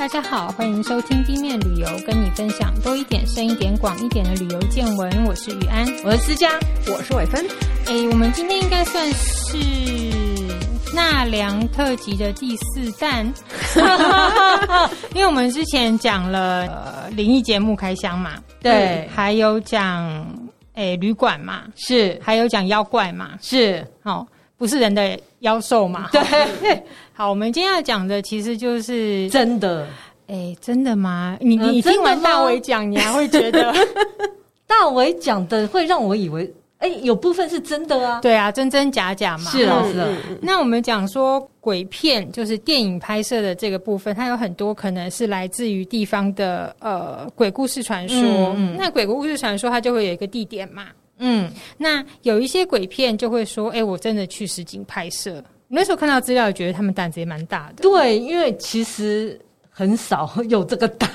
大家好，欢迎收听地面旅游，跟你分享多一点、深一点、广一点的旅游见闻。我是雨安，我是思佳，我是伟芬。哎，我们今天应该算是纳凉特辑的第四弹，因为我们之前讲了呃灵异节目开箱嘛，对，还有讲哎旅馆嘛，是，还有讲妖怪嘛，是，哦。不是人的妖兽嘛？对，好，我们今天要讲的其实就是真的。哎，真的吗？你你听完大伟讲，你还会觉得 大伟讲的会让我以为，哎，有部分是真的啊。对啊，真真假假嘛。是啊，是啊。那我们讲说鬼片，就是电影拍摄的这个部分，它有很多可能是来自于地方的呃鬼故事传说。那鬼故事传说，它就会有一个地点嘛。嗯，那有一些鬼片就会说，哎、我真的去实景拍摄。那时候看到资料，觉得他们胆子也蛮大的。对，因为其实很少有这个胆。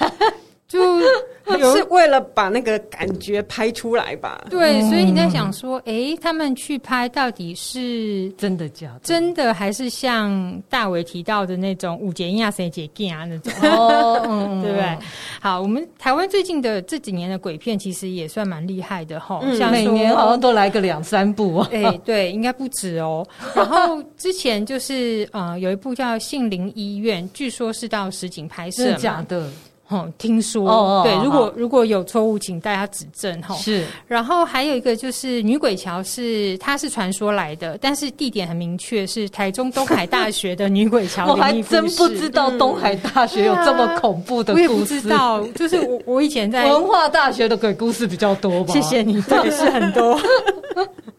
就 是为了把那个感觉拍出来吧。对，所以你在想说，哎、欸，他们去拍到底是真的假的？真的还是像大伟提到的那种五节音啊、三节键啊那种？哦，嗯、对不对？好，我们台湾最近的这几年的鬼片其实也算蛮厉害的哈，嗯、像每年好像都来个两三部。哎、欸，对，应该不止哦。然后之前就是呃，有一部叫《杏林医院》，据说是到实景拍摄，是假的。哦，听说哦，对，如果如果有错误，请大家指正哈。是，然后还有一个就是女鬼桥，是它是传说来的，但是地点很明确，是台中东海大学的女鬼桥。我还真不知道东海大学有这么恐怖的故事。我也不知道，就是我我以前在文化大学的鬼故事比较多吧。谢谢你，对，是很多。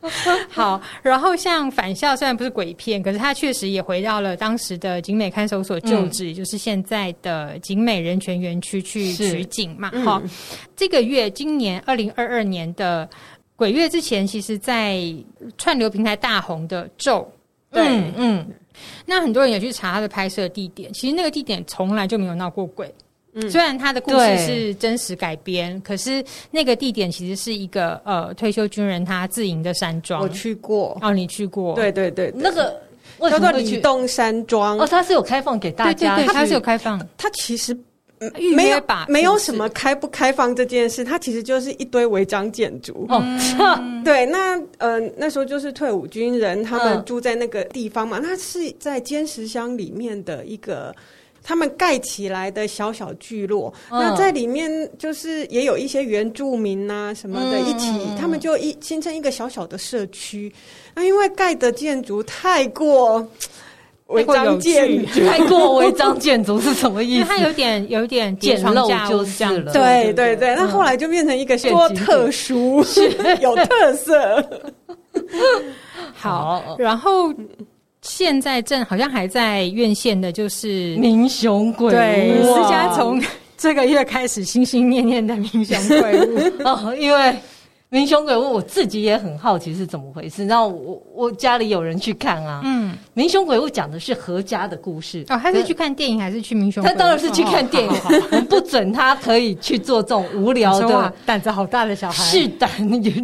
好，然后像返校虽然不是鬼片，可是他确实也回到了当时的景美看守所旧址，嗯、也就是现在的景美人权园区去取景嘛。哈、嗯，这个月今年二零二二年的鬼月之前，其实，在串流平台大红的咒，对，嗯，嗯，那很多人也去查他的拍摄地点，其实那个地点从来就没有闹过鬼。虽然他的故事是真实改编，可是那个地点其实是一个呃退休军人他自营的山庄。我去过，哦，你去过？对对对，对，那个叫做李洞山庄。哦，它是有开放给大家，对对对，它是有开放。它其实没有吧，没有什么开不开放这件事，它其实就是一堆违章建筑。哦，嗯、对，那呃那时候就是退伍军人他们住在那个地方嘛，那、嗯、是在尖石乡里面的一个。他们盖起来的小小聚落，嗯、那在里面就是也有一些原住民啊什么的，一起，嗯、他们就一形成一个小小的社区。那因为盖的建筑太过违章建筑，太过违章建筑是什么意思？它有点有点简陋就是了。对对对，那后来就变成一个多特殊，有特色。好，然后。现在正好像还在院线的，就是民雄鬼屋。对，思佳从这个月开始心心念念的民雄鬼屋 哦，因为。民雄鬼屋，我自己也很好奇是怎么回事。然后我我家里有人去看啊，嗯，民雄鬼屋讲的是何家的故事哦。他是去看电影还是去民雄？他当然是去看电影，我不准他可以去做这种无聊的胆子好大的小孩试胆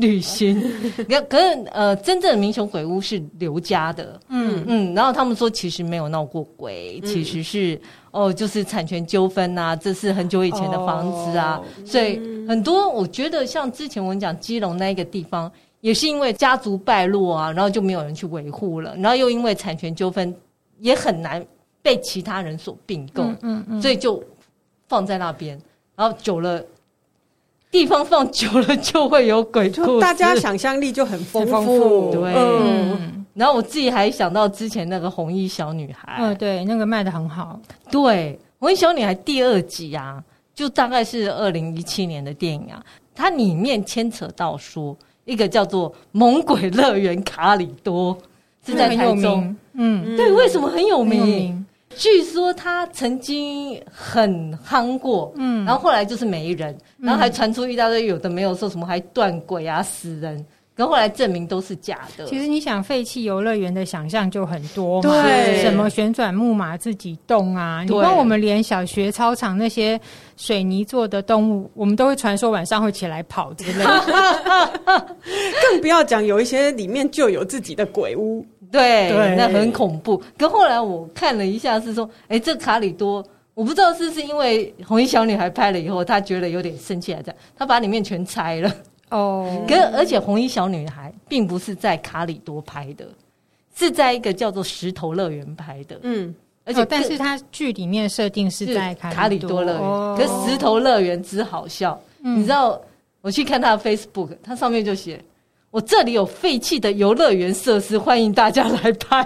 旅行。可是呃，真正的民雄鬼屋是刘家的，嗯嗯。然后他们说其实没有闹过鬼，其实是。哦，就是产权纠纷呐，这是很久以前的房子啊，哦、所以很多我觉得像之前我们讲基隆那一个地方，也是因为家族败落啊，然后就没有人去维护了，然后又因为产权纠纷，也很难被其他人所并购，嗯嗯，嗯。所以就放在那边，然后久了，地方放久了就会有鬼故事，大家想象力就很丰富，对。嗯然后我自己还想到之前那个红衣小女孩，嗯，对，那个卖的很好。对，红衣小女孩第二集啊，就大概是二零一七年的电影啊，它里面牵扯到说一个叫做猛鬼乐园卡里多是在台中，嗯，对，为什么很有名？有名。据说他曾经很夯过，嗯，然后后来就是没人，然后还传出一大堆有的没有说什么还断轨啊、死人。可后来证明都是假的。其实你想废弃游乐园的想象就很多嘛，对，什么旋转木马自己动啊，对你光我们连小学操场那些水泥做的动物，我们都会传说晚上会起来跑之类的 更不要讲有一些里面就有自己的鬼屋，对，对那很恐怖。可后来我看了一下，是说，哎，这卡里多。我我不知道是不是因为红衣小女孩拍了以后，她觉得有点生气，还在她把里面全拆了。哦，可而且红衣小女孩并不是在卡里多拍的，是在一个叫做石头乐园拍的。嗯，而且但是它剧里面设定是在卡里多乐园，可是石头乐园之好笑，你知道？我去看他的 Facebook，他上面就写：“我这里有废弃的游乐园设施，欢迎大家来拍。”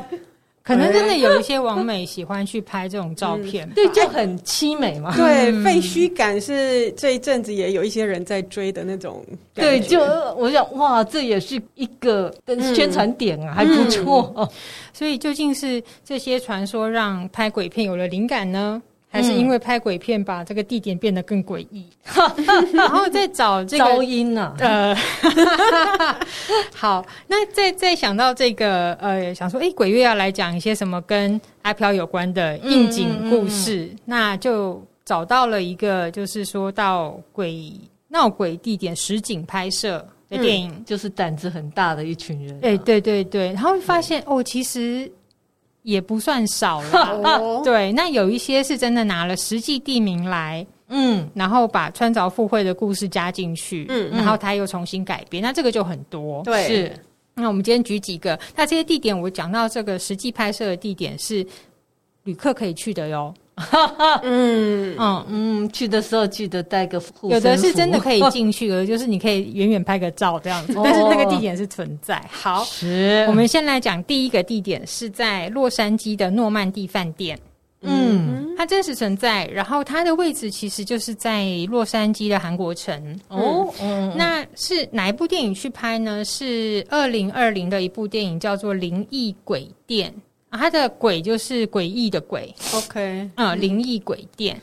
可能真的有一些网美喜欢去拍这种照片，对，就很凄美嘛。对，废墟感是这一阵子也有一些人在追的那种。对，就我想，哇，这也是一个宣传点啊，还不错。所以究竟是这些传说让拍鬼片有了灵感呢？还是因为拍鬼片把这个地点变得更诡异，然后再找这个噪音呢？呃，好，那再再想到这个呃，想说，哎，鬼月要来讲一些什么跟阿飘有关的应景故事，嗯嗯嗯、那就找到了一个，就是说到鬼闹鬼地点实景拍摄的电影，嗯、就是胆子很大的一群人、啊。哎，对对对，然后发现哦，其实。也不算少了，对。那有一些是真的拿了实际地名来，嗯，然后把穿凿附会的故事加进去，嗯，然后他又重新改编，那这个就很多，对。是。那我们今天举几个，那这些地点我讲到这个实际拍摄的地点是旅客可以去的 �و。哈 哈，嗯嗯嗯，去的时候记得带个护。有的是真的可以进去的，就是你可以远远拍个照这样子，但是那个地点是存在。好，是我们先来讲第一个地点，是在洛杉矶的诺曼第饭店。嗯，它真实存在，然后它的位置其实就是在洛杉矶的韩国城。哦，嗯，那是哪一部电影去拍呢？是二零二零的一部电影，叫做《灵异鬼店》。它的鬼就是诡异的鬼，OK，嗯，灵异鬼店。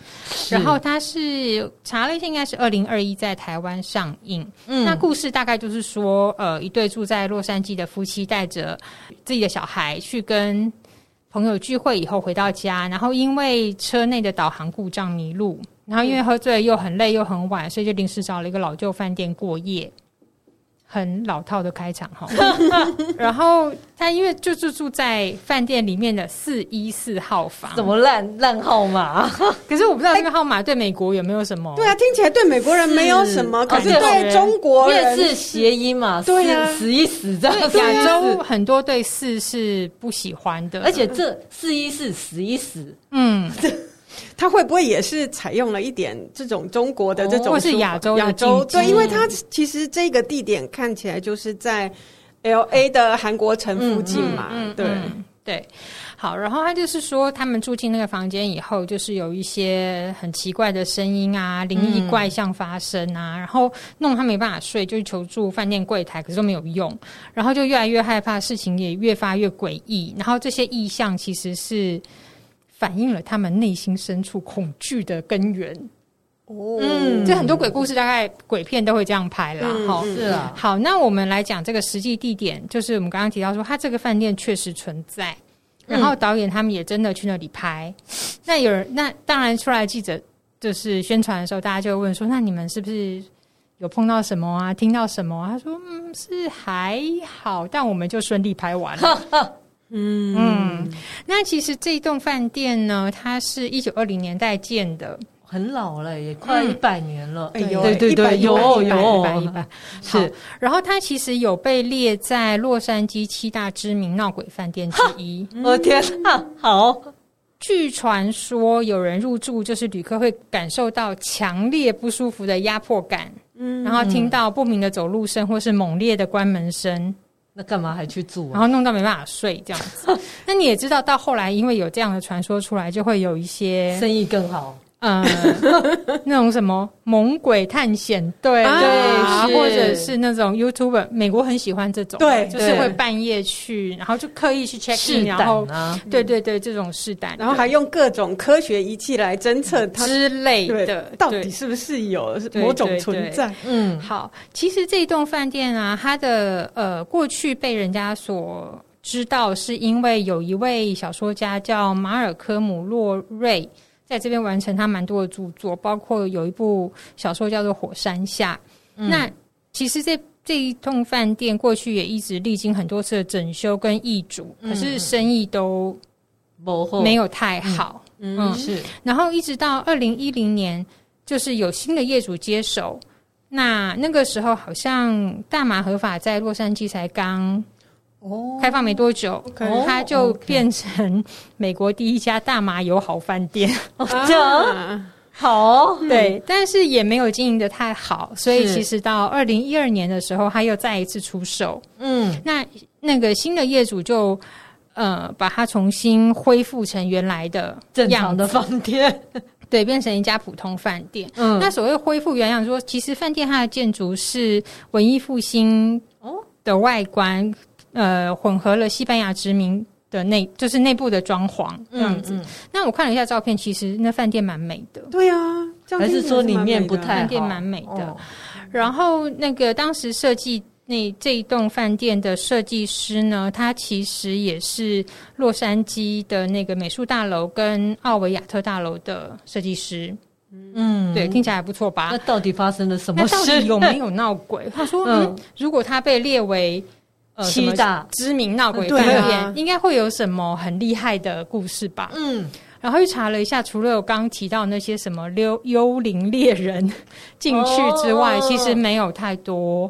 然后它是查了一下，应该是二零二一在台湾上映。嗯，那故事大概就是说，呃，一对住在洛杉矶的夫妻带着自己的小孩去跟朋友聚会以后回到家，然后因为车内的导航故障迷路，然后因为喝醉又很累又很晚，所以就临时找了一个老旧饭店过夜。很老套的开场哈，然后他因为就是住在饭店里面的四一四号房，怎么烂烂号码？可是我不知道这个号码对美国有没有什么？对啊，听起来对美国人没有什么，可是对中国人是谐音嘛？对啊，死一死这样。亚洲很多对四是不喜欢的，而且这四一四死一死，嗯。他会不会也是采用了一点这种中国的这种，或是亚洲亚洲？对，因为他其实这个地点看起来就是在 L A 的韩国城附近嘛。嗯，对对。好，然后他就是说，他们住进那个房间以后，就是有一些很奇怪的声音啊，灵异怪象发生啊，然后弄他没办法睡，就求助饭店柜台，可是都没有用，然后就越来越害怕，事情也越发越诡异，然后这些意象其实是。反映了他们内心深处恐惧的根源。哦，嗯，这很多鬼故事，大概鬼片都会这样拍啦。哈、嗯，是啊。好，那我们来讲这个实际地点，就是我们刚刚提到说，他这个饭店确实存在，然后导演他们也真的去那里拍。嗯、那有人，那当然出来记者就是宣传的时候，大家就会问说，那你们是不是有碰到什么啊？听到什么啊？他说，嗯，是还好，但我们就顺利拍完了。嗯嗯，那其实这栋饭店呢，它是一九二零年代建的，很老了，也快一百年了。哎呦，对对对，有有一百一百是。然后它其实有被列在洛杉矶七大知名闹鬼饭店之一。我 天啊，好！据传说，有人入住，就是旅客会感受到强烈不舒服的压迫感，嗯，然后听到不明的走路声，或是猛烈的关门声。那干嘛还去住啊？然后弄到没办法睡这样子。那你也知道，到后来因为有这样的传说出来，就会有一些生意更好。嗯，那种什么猛鬼探险队，对，或者是那种 YouTuber，美国很喜欢这种，对，就是会半夜去，然后就刻意去 check in，然后对对对，这种试胆，然后还用各种科学仪器来侦测它之类的，到底是不是有某种存在？嗯，好，其实这栋饭店啊，它的呃过去被人家所知道，是因为有一位小说家叫马尔科姆洛瑞。在这边完成他蛮多的著作，包括有一部小说叫做《火山下》。嗯、那其实这这一栋饭店过去也一直历经很多次的整修跟易主，嗯、可是生意都没有太好。嗯，是。然后一直到二零一零年，就是有新的业主接手。那那个时候好像大麻合法在洛杉矶才刚哦。开放没多久，哦、它就变成美国第一家大麻友好饭店。哦，这样好，对，但是也没有经营的太好，所以其实到二零一二年的时候，他又再一次出售。嗯，那那个新的业主就。呃，把它重新恢复成原来的正常的饭店，对，变成一家普通饭店。嗯，那所谓恢复原样，说其实饭店它的建筑是文艺复兴哦。的外观，呃，混合了西班牙殖民的内，就是内部的装潢这样子。嗯嗯、那我看了一下照片，其实那饭店蛮美的。对啊，还是说里面不太好？饭店蛮美的。哦、然后那个当时设计。那这一栋饭店的设计师呢，他其实也是洛杉矶的那个美术大楼跟奥维亚特大楼的设计师。嗯，对，听起来还不错吧？那到底发生了什么事？那到底有没有闹鬼？他说，嗯，如果他被列为呃七大知名闹鬼饭店，啊、应该会有什么很厉害的故事吧？嗯，然后又查了一下，除了我刚刚提到那些什么幽幽灵猎人 进去之外，哦、其实没有太多。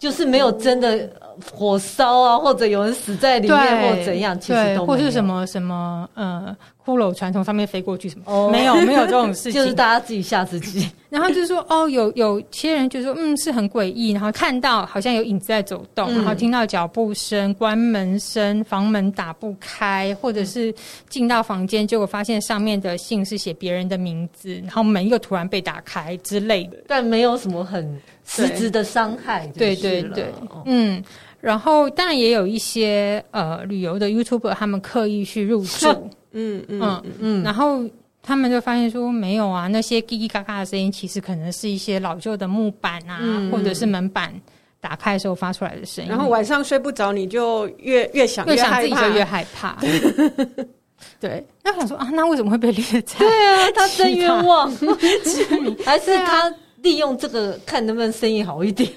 就是没有真的火烧啊，或者有人死在里面，或怎样，其实都或是什么什么呃，骷髅传从上面飞过去什么，哦、没有没有这种事情，就是大家自己吓自己。然后就是说哦，有有些人就说嗯是很诡异，然后看到好像有影子在走动，嗯、然后听到脚步声、关门声、房门打不开，或者是进到房间，结果发现上面的信是写别人的名字，然后门又突然被打开之类的，但没有什么很。实质的伤害，对对对，嗯，然后当然也有一些呃旅游的 YouTuber，他们刻意去入住，嗯嗯嗯嗯，然后他们就发现说没有啊，那些叽叽嘎嘎的声音，其实可能是一些老旧的木板啊，嗯、或者是门板打开的时候发出来的声音。然后晚上睡不着，你就越越想越想自己就越害怕。对，那我想说啊，那为什么会被列在？对啊，他真冤枉，还是他？利用这个看能不能生意好一点，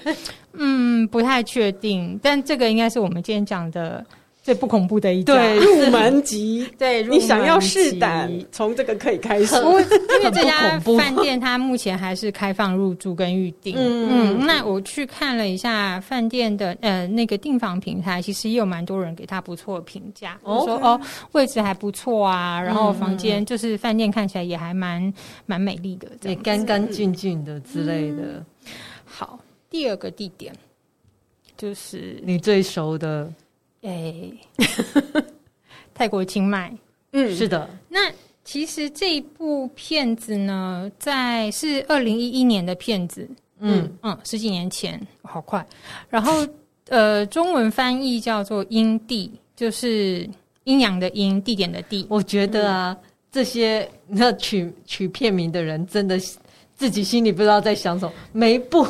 嗯，不太确定，但这个应该是我们今天讲的最不恐怖的一家对入门级。对，你想要试胆，从这个可以开始。因为这家饭店它目前还是开放入住跟预订。嗯，嗯，那我去看了一下饭店的呃那个订房平台，其实也有蛮多人给他不错的评价，哦、说哦位置还不错啊，然后房间就是饭店看起来也还蛮蛮美丽的，对，干干净净的之类的。嗯、好，第二个地点就是你最熟的。哎，欸、泰国清迈，嗯，是的。那其实这一部片子呢，在是二零一一年的片子，嗯嗯，十几年前，好快。然后 呃，中文翻译叫做“阴地”，就是阴阳的阴，地点的地。我觉得啊，嗯、这些那取取片名的人，真的自己心里不知道在想什么，每一部。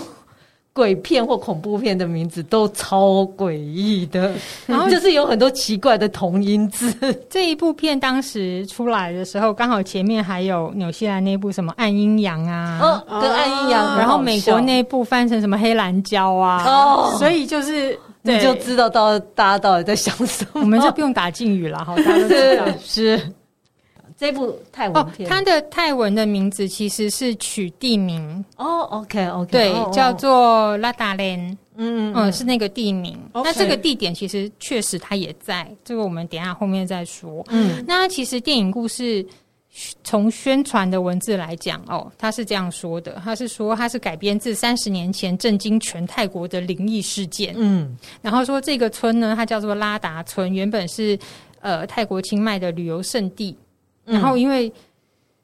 鬼片或恐怖片的名字都超诡异的，然后就是有很多奇怪的同音字。这一部片当时出来的时候，刚好前面还有纽西兰那部什么暗阴阳啊，哦，跟暗阴阳，然后美国那部翻成什么黑蓝胶啊，哦，所以就是你就知道到大家到底在想什么，我们就不用打敬语了，好，大家都知道。是。这部泰文片，哦，它的泰文的名字其实是取地名。哦，OK OK，对，哦，叫做拉达连，嗯嗯，嗯，是那个地名。那这个地点其实确实它也在，这个我们等一下后面再说。嗯，那其实电影故事从宣传的文字来讲，哦，他是这样说的，他是说他是改编自三十年前震惊全泰国的灵异事件。嗯，然后说这个村呢，它叫做拉达村，原本是呃泰国清迈的旅游胜地。然后，因为、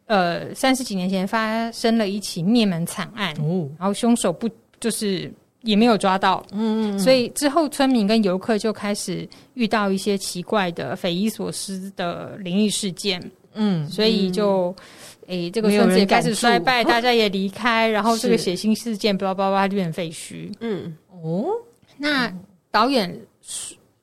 嗯、呃三十几年前发生了一起灭门惨案，哦、然后凶手不就是也没有抓到，嗯，嗯，所以之后村民跟游客就开始遇到一些奇怪的、匪夷所思的灵异事件，嗯，所以就诶、嗯欸、这个村子也开始衰败，大家也离开，然后这个血腥事件巴拉巴拉就变废墟，嗯，哦，那导演。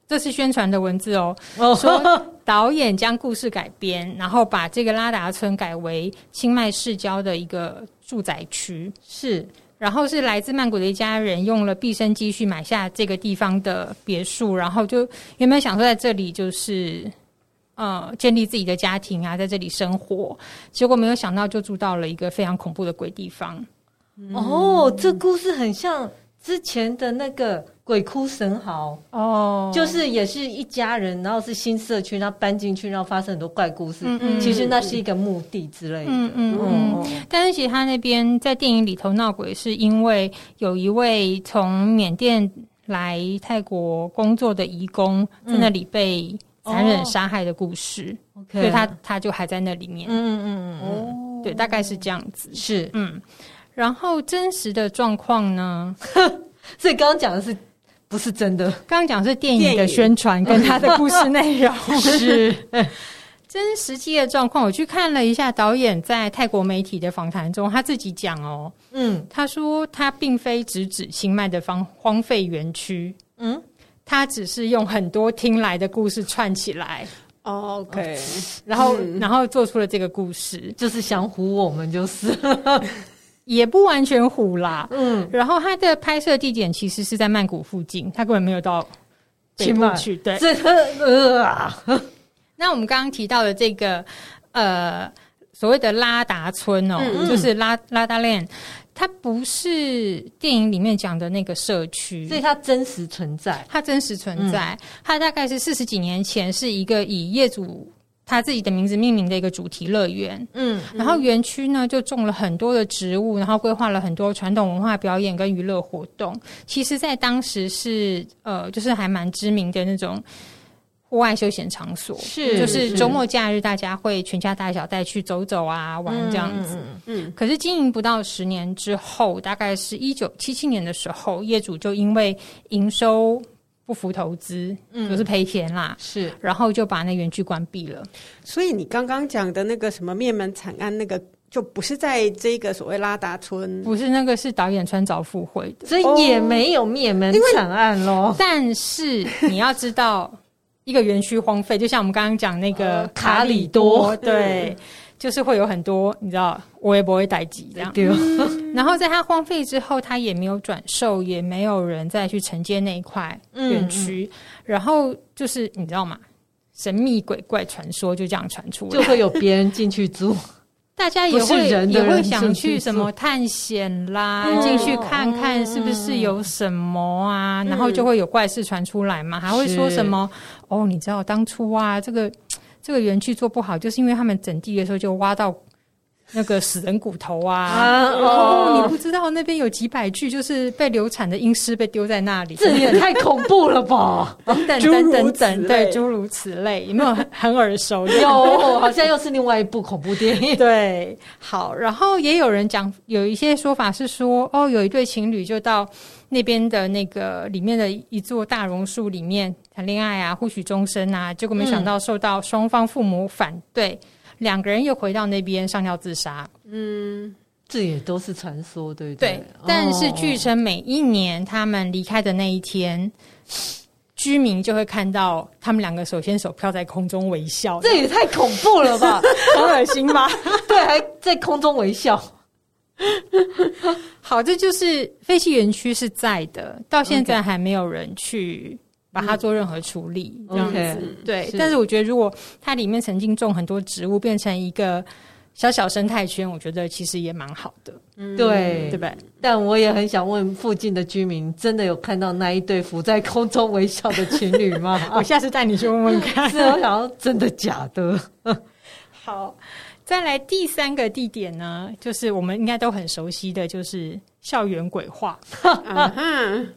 这是宣传的文字哦，说导演将故事改编，然后把这个拉达村改为清迈市郊的一个住宅区，是，然后是来自曼谷的一家人用了毕生积蓄买下这个地方的别墅，然后就原本想说在这里就是呃建立自己的家庭啊，在这里生活。结果没有想到，就住到了一个非常恐怖的鬼地方。嗯、哦，这故事很像之前的那个鬼哭神嚎哦，就是也是一家人，然后是新社区，然后搬进去，然后发生很多怪故事。嗯嗯，其实那是一个墓地之类的。嗯嗯嗯。哦、但是其实他那边在电影里头闹鬼，是因为有一位从缅甸来泰国工作的移工在那里被残忍杀害的故事，嗯、所以他他就还在那里面。嗯嗯嗯。哦，对，大概是这样子。是，嗯。然后真实的状况呢？所以刚刚讲的是不是真的？刚刚讲是电影的宣传跟他的故事内容 是真实际的状况。我去看了一下导演在泰国媒体的访谈中，他自己讲哦，嗯，他说他并非直指清迈的荒荒废园区，嗯，他只是用很多听来的故事串起来。OK，然后、嗯、然后做出了这个故事，就是想唬我们，就是。也不完全虎啦，嗯，然后它的拍摄地点其实是在曼谷附近，它根本没有到北部去，对，这呃。啊，那我们刚刚提到的这个呃所谓的拉达村哦，嗯、就是拉拉达 land，它不是电影里面讲的那个社区，所以它真实存在，它真实存在，嗯、它大概是四十几年前是一个以业主。他自己的名字命名的一个主题乐园，嗯，嗯，然后园区呢就种了很多的植物，然后规划了很多传统文化表演跟娱乐活动。其实，在当时是呃，就是还蛮知名的那种户外休闲场所，是，就是周末假日大家会全家大小带去走走啊，玩这样子。嗯，嗯，嗯，可是经营不到十年之后，大概是一九七七年的时候，业主就因为营收。不服投资，嗯，就是赔钱啦，是，然后就把那园区关闭了。所以你刚刚讲的那个什么灭门惨案，那个就不是在这个所谓拉达村，不是那个是导演穿凿附会的，所以也没有灭门惨案咯。但是你要知道，一个园区荒废，就像我们刚刚讲那个卡里多，对。就是会有很多你知道，我也不会待机这样。对 然后在它荒废之后，它也没有转售，也没有人再去承接那一块园区。然后就是你知道吗？神秘鬼怪传说就这样传出来，就会有别人进去住。大家也会人也会想去什么探险啦，进、嗯、去看看是不是有什么啊？嗯、然后就会有怪事传出来嘛，还会说什么哦？你知道当初啊，这个。这个园区做不好，就是因为他们整地的时候就挖到那个死人骨头啊！啊哦，你不知道那边有几百具就是被流产的阴尸被丢在那里，这也太恐怖了吧！等等等等等，对，诸如此类，有没有很，很耳熟？有，好像又是另外一部恐怖电影。对，好，然后也有人讲，有一些说法是说，哦，有一对情侣就到。那边的那个里面的一座大榕树里面谈恋爱啊，互许终身啊，结果没想到受到双方父母反对，两、嗯、个人又回到那边上吊自杀。嗯，这也都是传说，对不对？对。但是据称，每一年他们离开的那一天，哦、居民就会看到他们两个手牵手飘在空中微笑。这也太恐怖了吧？很恶心吧？对，还在空中微笑。好，这就是废弃园区是在的，到现在还没有人去把它做任何处理，这样子。Okay, 对，是但是我觉得，如果它里面曾经种很多植物，变成一个小小生态圈，我觉得其实也蛮好的。嗯、对，对吧？但我也很想问附近的居民，真的有看到那一对浮在空中微笑的情侣吗？我下次带你去问问看。是，我想要真的假的？好。再来第三个地点呢，就是我们应该都很熟悉的就是校园鬼话。嗯，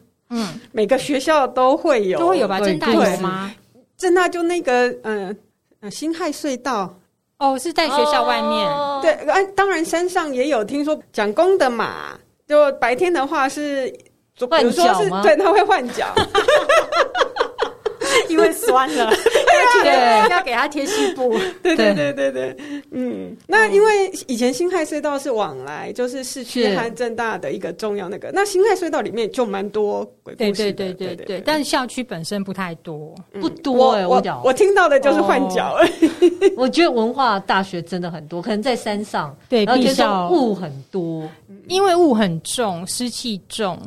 每个学校都会有，都会有吧？郑大有吗？郑大就那个，嗯，辛亥隧道。哦，是在学校外面。对，哎，当然山上也有。听说讲公的马，就白天的话是，比如说是，对，他会换脚。因为酸了，对，要给他贴西布。对对对对对，嗯，那因为以前辛亥隧道是往来，就是市区和正大的一个重要那个。那辛亥隧道里面就蛮多鬼故事，对对对对对。但是校区本身不太多，不多。我我听到的就是换脚。我觉得文化大学真的很多，可能在山上，对，然后就是雾很多，因为雾很重，湿气重。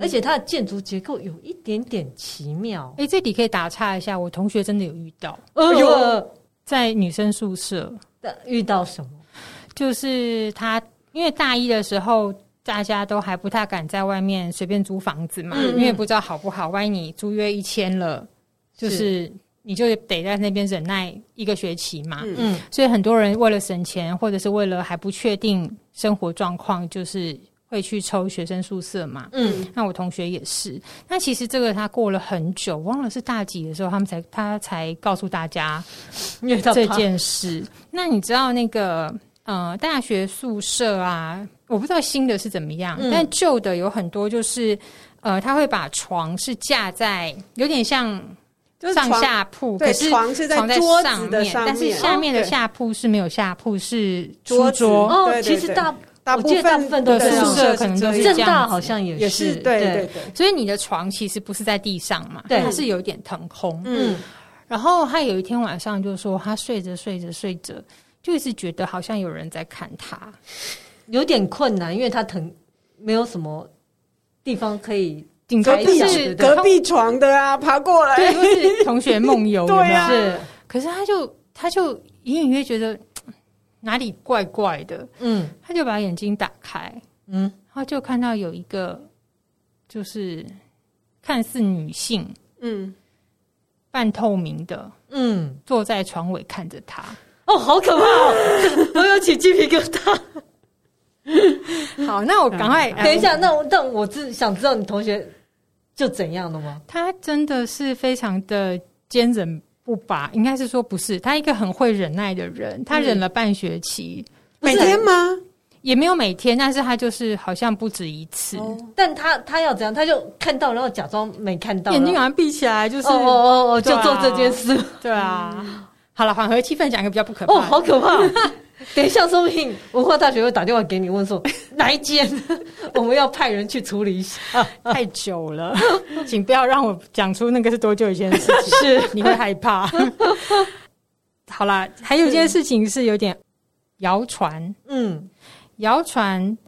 而且它的建筑结构有一点点奇妙。哎、欸，这里可以打岔一下，我同学真的有遇到。呃，在女生宿舍遇到什么？就是他，因为大一的时候，大家都还不太敢在外面随便租房子嘛，嗯、因为不知道好不好。万一你租约一签了，就是，是你就得在那边忍耐一个学期嘛。嗯，所以很多人为了省钱，或者是为了还不确定生活状况，就是。会去抽学生宿舍嘛？嗯，那我同学也是。那其实这个他过了很久，忘了是大几的时候，他们才他才告诉大家 这件事。那你知道那个呃大学宿舍啊？我不知道新的是怎么样，嗯、但旧的有很多就是呃，他会把床是架在有点像上下铺，可是床是在桌子的上面，但是下面的下铺是没有下铺，是桌桌哦。其实大。大部分的宿舍可能都是这样，好像也是，对对对。所以你的床其实不是在地上嘛，对，它是有点腾空。嗯，然后他有一天晚上就说，他睡着睡着睡着，就一直觉得好像有人在看他，有点困难，因为他腾没有什么地方可以。隔壁是隔壁床的啊，爬过来，对，就是同学梦游，对啊。是，可是他就他就隐隐约觉得。哪里怪怪的？嗯，他就把眼睛打开，嗯，然后就看到有一个，就是看似女性，嗯，半透明的，嗯，坐在床尾看着他。哦，好可怕哦！我有起鸡皮疙瘩。好，那我赶快等一下。那我但我只想知道你同学就怎样了吗？他真的是非常的坚忍。不吧，应该是说不是他一个很会忍耐的人，他忍了半学期，每天吗？也没有每天，但是他就是好像不止一次。但他他要怎样？他就看到，然后假装没看到，眼睛好像闭起来，就是哦哦哦，就做这件事。对啊，好了，缓和气氛，讲一个比较不可怕。哦，好可怕！等一下，说不定文化大学会打电话给你，问说 哪一间，我们要派人去处理一下。太久了，请不要让我讲出那个是多久以前的事情，是你会害怕。好啦，还有一件事情是有点谣传，嗯，谣传，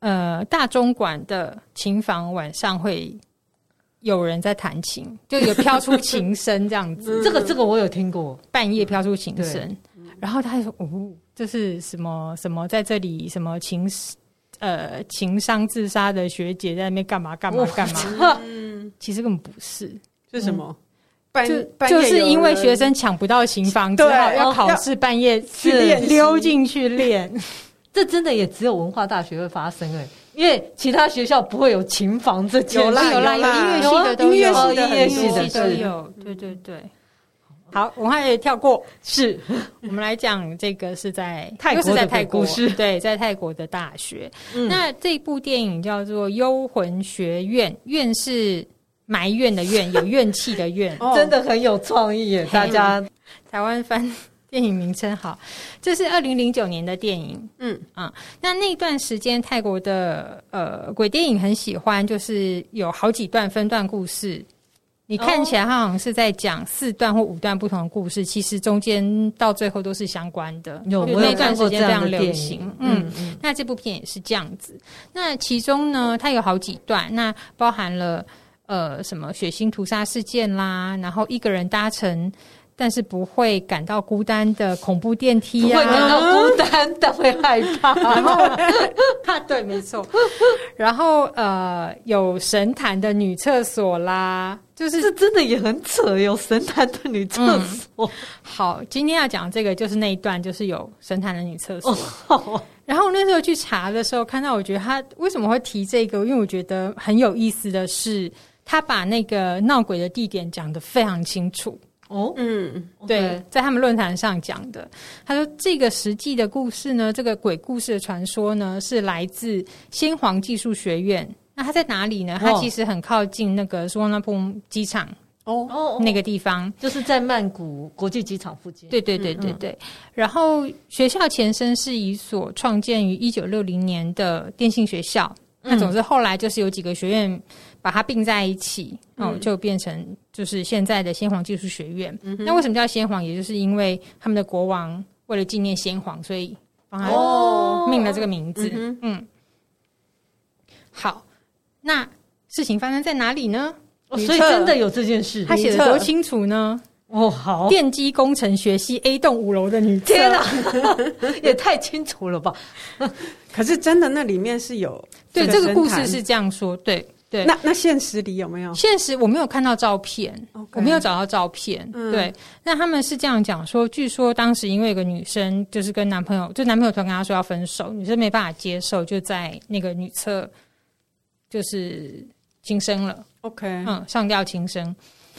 呃，大中馆的琴房晚上会有人在弹琴，就有飘出琴声这样子。这个这个我有听过，半夜飘出琴声，然后他就说哦。就是什么什么在这里什么情呃情商自杀的学姐在那边干嘛干嘛干嘛？嗯，其实根本不是，是什么？就就是因为学生抢不到琴房，只好要考试半夜去练，溜进去练。这真的也只有文化大学会发生哎，因为其他学校不会有琴房这件事。有啦有啦，音乐系的都有，音乐系的都有，对对对。好，我们也跳过。是我们来讲这个是在泰国，是在泰国，对，在泰国的大学。嗯、那这部电影叫做《幽魂学院》，院是埋怨的怨，有怨气的怨，真的很有创意耶！大家台湾翻电影名称好，这是二零零九年的电影。嗯啊，那那段时间泰国的呃鬼电影很喜欢，就是有好几段分段故事。你看起来他好像是在讲四段或五段不同的故事，其实中间到最后都是相关的。有，有那段时间非常流行。嗯嗯，嗯那这部片也是这样子。那其中呢，它有好几段，那包含了呃什么血腥屠杀事件啦，然后一个人搭乘。但是不会感到孤单的恐怖电梯啊，不会感到孤单，但会害怕。然后，啊，对，没错。然后，呃，有神坛的女厕所啦，就是这真的也很扯，有神坛的女厕所。嗯、好，今天要讲这个就是那一段，就是有神坛的女厕所。哦、然后那时候去查的时候，看到我觉得他为什么会提这个？因为我觉得很有意思的是，他把那个闹鬼的地点讲得非常清楚。哦，嗯，对.在他们论坛上讲的，他说这个实际的故事呢，这个鬼故事的传说呢，是来自先皇技术学院。那它在哪里呢？它其实很靠近那个苏万那普机场哦，哦，那个地方就是在曼谷国际机场附近。对对对对对。嗯嗯，然后学校前身是一所创建于一九六零年的电信学校。那总之后来就是有几个学院。把它并在一起，哦，就变成就是现在的先皇技术学院。嗯、那为什么叫先皇？也就是因为他们的国王为了纪念先皇，所以帮他命了这个名字。哦、嗯，嗯，好，那事情发生在哪里呢？哦、所以真的有这件事，他写的多清楚呢？哦，好，电机工程学系 A 栋五楼的女。天哪，也太清楚了吧？可是真的，那里面是有对这个故事是这样说，对对。那那现实里有没有？现实我没有看到照片，Okay. 我没有找到照片。嗯、对，那他们是这样讲说，据说当时因为一个女生就是跟男朋友，就男朋友突然跟她说要分手，女生没办法接受，就在那个女厕就是轻生了。OK，嗯，上吊轻生。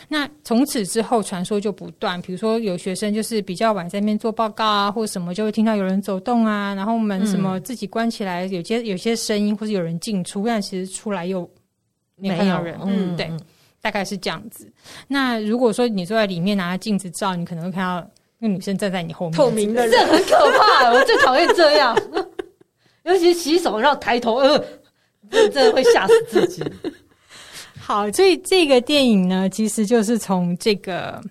那从此之后，传说就不断。比如说，有学生就是比较晚在那边做报告啊，或者什么，就会听到有人走动啊，然后门什么自己关起来，有些有些声音，或是有人进出，但其实出来又没看到人。嗯，对，大概是这样子。那如果说你坐在里面拿着镜子照，你可能会看到那个女生站在你后面，透明的人，这很可怕。我最讨厌这样，尤其是洗手然后抬头，呃，真的会吓死自己。好，所以这个电影呢，其实就是从这个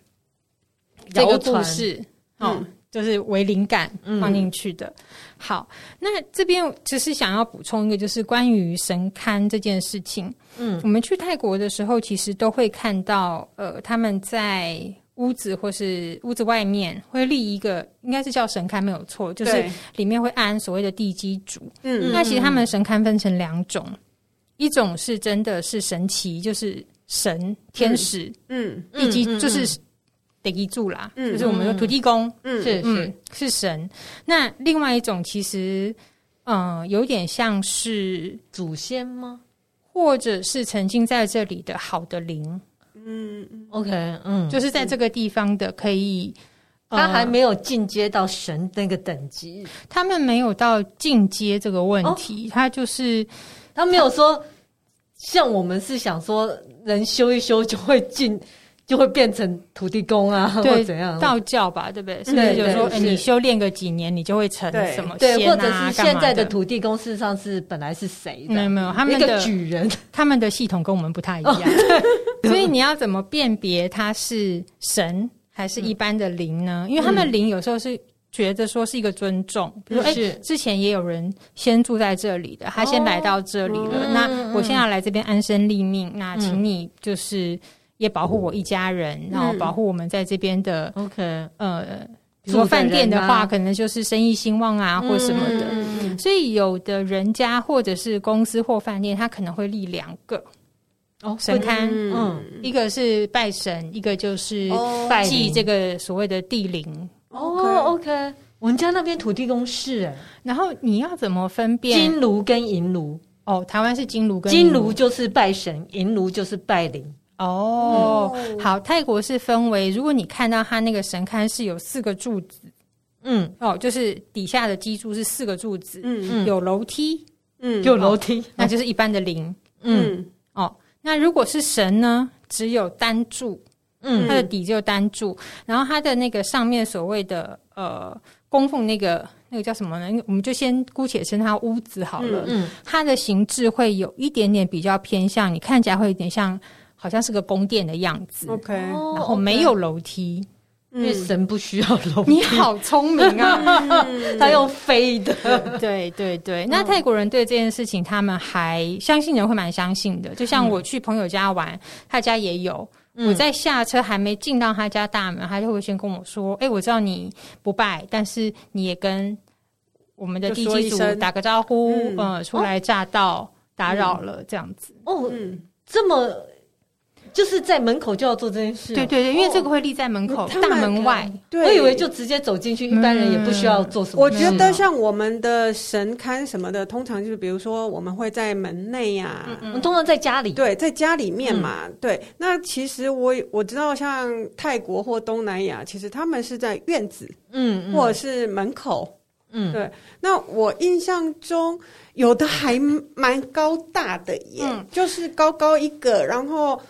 这个故事，哦，嗯、就是为灵感放进去的。嗯、好，那这边只是想要补充一个，就是关于神龛这件事情。嗯，我们去泰国的时候，其实都会看到，呃，他们在屋子或是屋子外面会立一个，应该是叫神龛，没有错，就是里面会安所谓的地基主。嗯，那其实他们神龛分成两种。一种是真的是神奇，就是神天使，嗯，地基就是地基主啦，嗯，就是我们说土地公，嗯，是是是。神。那另外一种其实，嗯，有点像是祖先吗？或者是曾经在这里的好的灵，嗯，OK，嗯，就是在这个地方的可以，他还没有进阶到神那个等级，他们没有到进阶这个问题，他就是他没有说。像我们是想说，人修一修就会进，就会变成土地公啊，对或怎样？道教吧，对不对？是不是就是说，哎，你修炼个几年，你就会成什么仙啊？对，或者是现在的土地公，事实上是本来是谁的？没有没有，他们的举人，他们的系统跟我们不太一样，所以你要怎么辨别他是神还是一般的灵呢？因为他们灵有时候是。觉得说是一个尊重，比如说，哎、欸，之前也有人先住在这里的，他先来到这里了，哦、那我现在来这边安身立命，嗯、那请你就是也保护我一家人，嗯、然后保护我们在这边的，OK，呃，比如说饭店的话，可能就是生意兴旺啊，或什么的。嗯、所以有的人家或者是公司或饭店，他可能会立两个哦神龛，嗯，一个是拜神，一个就是祭这个所谓的地灵。哦，OK，我们家那边土地公是哎，然后你要怎么分辨？金炉跟银炉？哦，台湾是金炉跟金炉就是拜神，银炉就是拜灵。哦，好，泰国是分为，如果你看到它那个神龛是有四个柱子，嗯，哦，就是底下的基柱是四个柱子，嗯。嗯，有楼梯，嗯，有楼梯，那就是一般的灵，嗯，哦，那如果是神呢，只有单柱。嗯，它的底就单柱，然后它的那个上面所谓的呃供奉那个那个叫什么呢？我们就先姑且称它屋子好了。嗯，嗯，它的形制会有一点点比较偏向，你看起来会有点像，好像是个宫殿的样子。OK，然后没有楼梯，因为神不需要楼梯。你好聪明啊！他用飞的。对对对，那泰国人对这件事情，他们还相信人会蛮相信的。就像我去朋友家玩，他家也有。我在下车还没进到他家大门，他就会先跟我说：“哎，我知道你不拜，但是你也跟我们的地基主打个招呼，呃，初来乍到，打扰了，这样子。”哦，这么就是在门口就要做这件事？对对对，因为这个会立在门口大门外。我以为就直接走进去，一般人也不需要做什么。我觉得像我们的神龛什么的，通常就是比如说我们会在门内呀，我们通常在家里，对，在家里面嘛。对，那其实我我知道，像泰国或东南亚，其实他们是在院子，嗯，或者是门口，嗯，对。那我印象中有的还蛮高大的耶，就是高高一个，然后。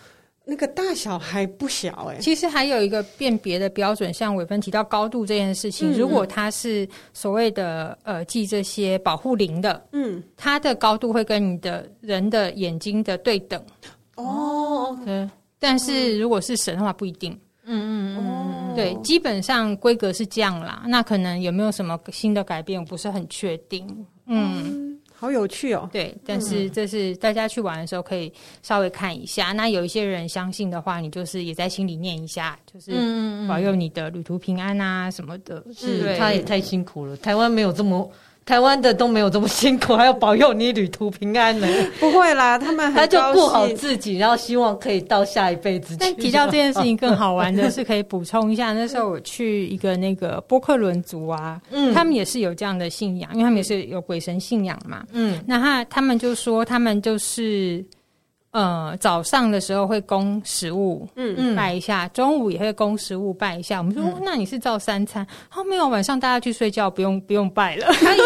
那个大小还不小哎、欸，其实还有一个辨别的标准，像伟芬提到高度这件事情，嗯、如果它是所谓的呃记这些保护灵的，嗯，它的高度会跟你的人的眼睛的对等。哦，OK，但是如果是神的话不一定，嗯嗯嗯，对，基本上规格是这样啦，那可能有没有什么新的改变，我不是很确定，嗯。嗯好有趣哦。对，但是这是大家去玩的时候可以稍微看一下。嗯、那有一些人相信的话，你就是也在心里念一下，就是保佑你的旅途平安啊什么的。是，他也太辛苦了，台湾没有这么。台湾的都没有这么辛苦，还要保佑你旅途平安呢？不会啦，他们他就顾好自己，然后希望可以到下一辈子。但提到这件事情更好玩的是，可以补充一下，那时候我去一个那个波克伦族啊，嗯，他们也是有这样的信仰，因为他们也是有鬼神信仰嘛，嗯，那他他们就说他们就是。呃，早上的时候会供食物，嗯嗯，拜一下；中午也会供食物，拜一下。我们说，那你是照三餐？哦，没有，晚上大家去睡觉，不用不用拜了。他也，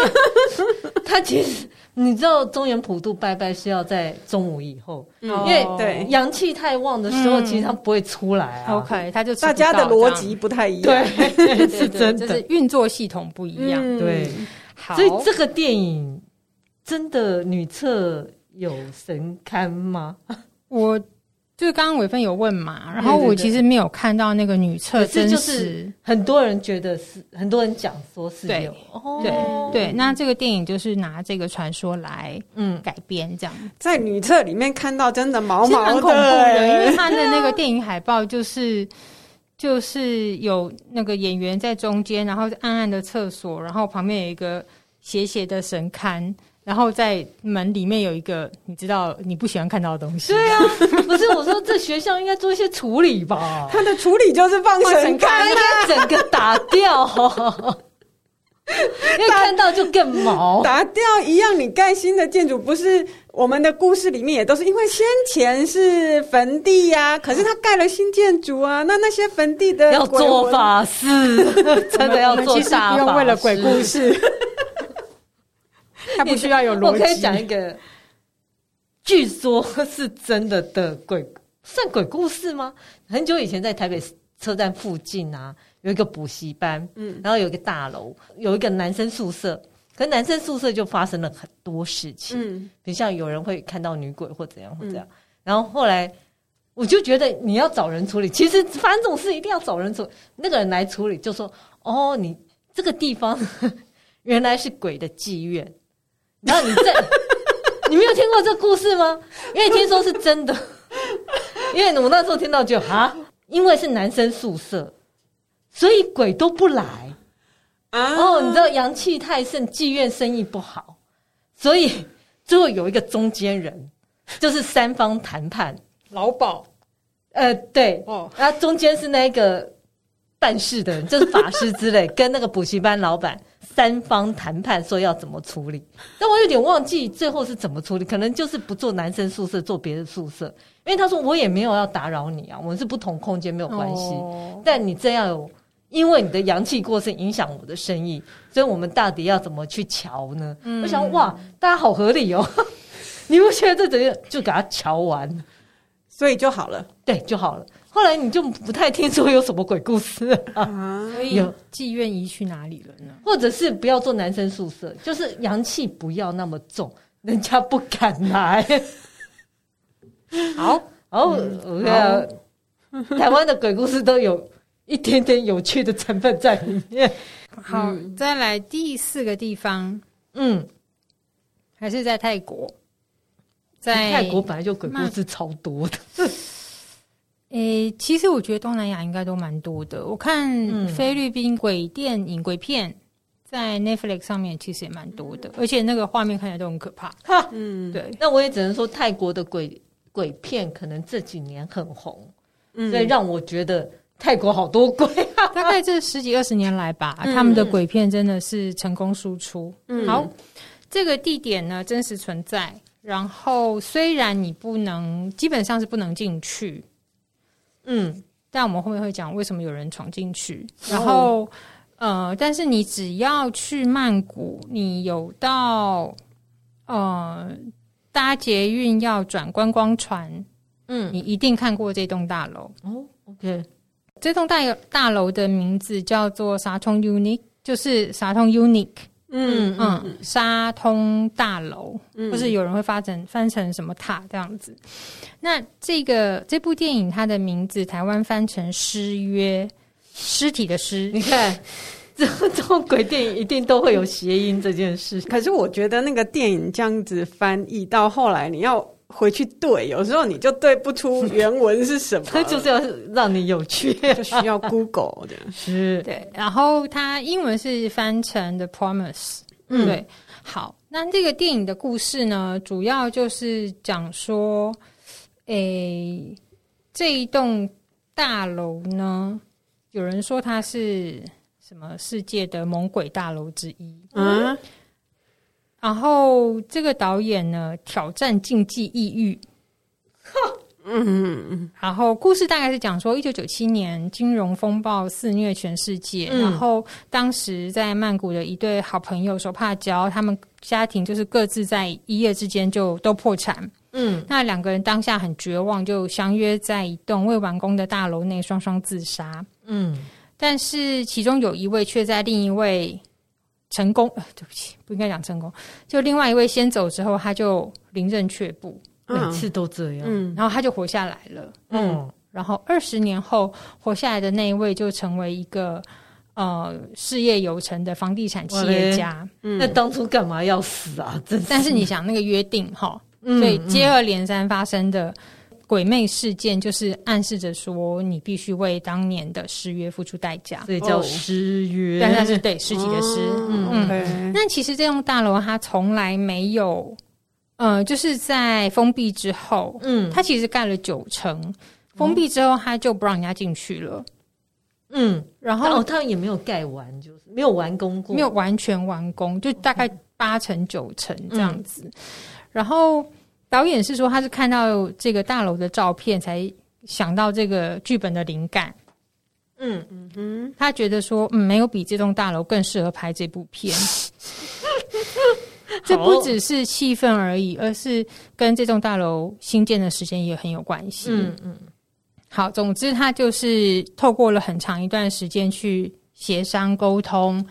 他其实你知道，中原普渡拜拜是要在中午以后，因为对阳气太旺的时候，其实他不会出来啊。OK，他就大家的逻辑不太一样，对，是真的，就是运作系统不一样。对，所以这个电影真的女厕。有神龛吗？我就是刚刚伟芬有问嘛，然后我其实没有看到那个女厕真实，很多人觉得是，很多人讲说是有，对对。那这个电影就是拿这个传说来嗯改编这样，在女厕里面看到真的毛毛的，很恐怖的，因为他的那个电影海报就是就是有那个演员在中间，然后暗暗的厕所，然后旁边有一个斜斜的神龛。然后在门里面有一个你知道你不喜欢看到的东西。对啊，不是我说这学校应该做一些处理吧？他的处理就是放神龛，应该整个打掉，因为看到就更毛。打掉一样，你盖新的建筑不是？我们的故事里面也都是因为先前是坟地呀、啊，可是他盖了新建筑啊，那那些坟地的要做法事，真的要做大法事，不用为了鬼故事。他不需要有逻辑。我可以讲一个，据说是真的的鬼，算鬼故事吗？很久以前在台北车站附近啊，有一个补习班，嗯，然后有一个大楼，有一个男生宿舍，可是男生宿舍就发生了很多事情，嗯，比如像有人会看到女鬼或怎样或这样，嗯、然后后来我就觉得你要找人处理，其实发生这种事一定要找人处理，那个人来处理就说，哦，你这个地方 原来是鬼的妓院。然后你这，你没有听过这故事吗？因为听说是真的，因为我那时候听到就啊，因为是男生宿舍，所以鬼都不来。啊。哦，你知道阳气太盛，妓院生意不好，所以最后有一个中间人，就是三方谈判，老鸨，呃，对，哦，然后中间是那个办事的人，就是法师之类，跟那个补习班老板。三方谈判说要怎么处理，但我有点忘记最后是怎么处理，可能就是不做男生宿舍，做别的宿舍。因为他说我也没有要打扰你啊，我们是不同空间没有关系。哦、但你这样有，因为你的阳气过盛影响我的生意，所以我们到底要怎么去瞧呢？嗯、我想哇，大家好合理哦，你不觉得这怎样就给他瞧完，所以就好了，对，就好了。后来你就不太听说有什么鬼故事啊？所以有妓院移去哪里了呢？或者是不要做男生宿舍，就是阳气不要那么重，人家不敢来。好，然后我看台湾的鬼故事都有一点点有趣的成分在里面。好，再来第四个地方，嗯，还是在泰国，在泰国本来就鬼故事超多的。诶、欸，其实我觉得东南亚应该都蛮多的。我看菲律宾鬼电影、鬼片在 Netflix 上面其实也蛮多的，而且那个画面看起来都很可怕。哈，嗯，对。那我也只能说泰国的鬼鬼片可能这几年很红，嗯，所以让我觉得泰国好多鬼。大概这十几二十年来吧，他们的鬼片真的是成功输出。嗯，好，这个地点呢真实存在，然后虽然你不能，基本上是不能进去。嗯，但我们后面会讲为什么有人闯进去，然后、哦、呃，但是你只要去曼谷，你有到呃搭捷运要转观光船，嗯，你一定看过这栋大楼。哦。OK，这栋大大楼的名字叫做沙通 Unique，就是沙通 Unique。嗯嗯，沙通大楼，嗯、或是有人会发展翻成什么塔这样子。那这个这部电影它的名字台湾翻成失约，尸体的尸。你看这这种鬼电影一定都会有谐音这件事。可是我觉得那个电影这样子翻译到后来，你要回去对，有时候你就对不出原文是什么，它就是要让你有趣，就需要 Google 的。是，对。然后它英文是翻成 The Promise。嗯，对。好，那这个电影的故事呢，主要就是讲说，诶，这一栋大楼呢，有人说它是。什么世界的猛鬼大楼之一？嗯，然后这个导演呢，挑战禁忌抑郁。嗯，然后故事大概是讲说，一九九七年金融风暴肆虐全世界，嗯、然后当时在曼谷的一对好朋友手帕交，他们家庭就是各自在一夜之间就都破产。嗯，那两个人当下很绝望，就相约在一栋未完工的大楼内双双自杀。嗯。但是其中有一位却在另一位成功，呃，对不起，不应该讲成功。就另外一位先走之后，他就临阵却步，每次都这样。嗯，然后他就活下来了。嗯，然后二十年后活下来的那一位就成为一个呃事业有成的房地产企业家。嗯，那当初干嘛要死啊？真是。但是你想那个约定哈，所以接二连三发生的。鬼魅事件就是暗示着说，你必须为当年的失约付出代价，所以叫失约。但是对尸体的尸，嗯嗯。那其实这栋大楼它从来没有，呃，就是在封闭之后，嗯，它其实盖了九层，封闭之后它就不让人家进去了。嗯，然后它也没有盖完，就是没有完工过，没有完全完工，就大概八成九成这样子，然后。导演是说，他是看到这个大楼的照片，才想到这个剧本的灵感。嗯嗯嗯，他觉得说，嗯，没有比这栋大楼更适合拍这部片。这不只是气氛而已，而是跟这栋大楼新建的时间也很有关系。嗯嗯，好，总之他就是透过了很长一段时间去协商沟通。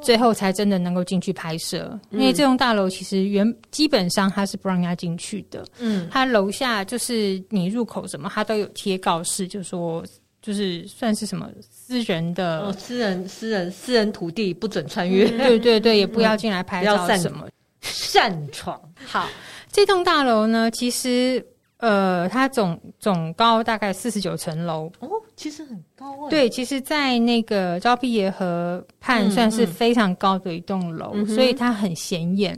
最后才真的能够进去拍摄，因为这栋大楼其实原基本上它是不让人家进去的。嗯，它楼下就是你入口什么，它都有贴告示，就说就是算是什么私人的，哦、私人私人私人土地不准穿越。嗯、对对对，也不要进来拍照什么，擅闯。好，这栋大楼呢，其实。呃，它总总高大概四十九层楼哦，其实很高啊、欸。对，其实，在那个昭披耶河畔算是非常高的一栋楼，嗯嗯、所以它很显眼。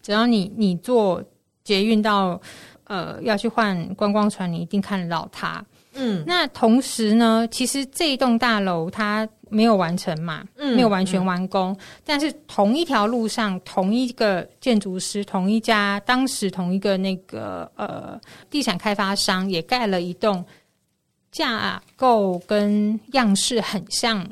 只要你你坐捷运到呃要去换观光船，你一定看得到它。嗯，那同时呢，其实这一栋大楼它。没有完成嘛，嗯，没有完全完工，嗯、但是同一条路上，同一个建筑师，同一家，当时同一个那个呃地产开发商也盖了一栋架构跟样式很像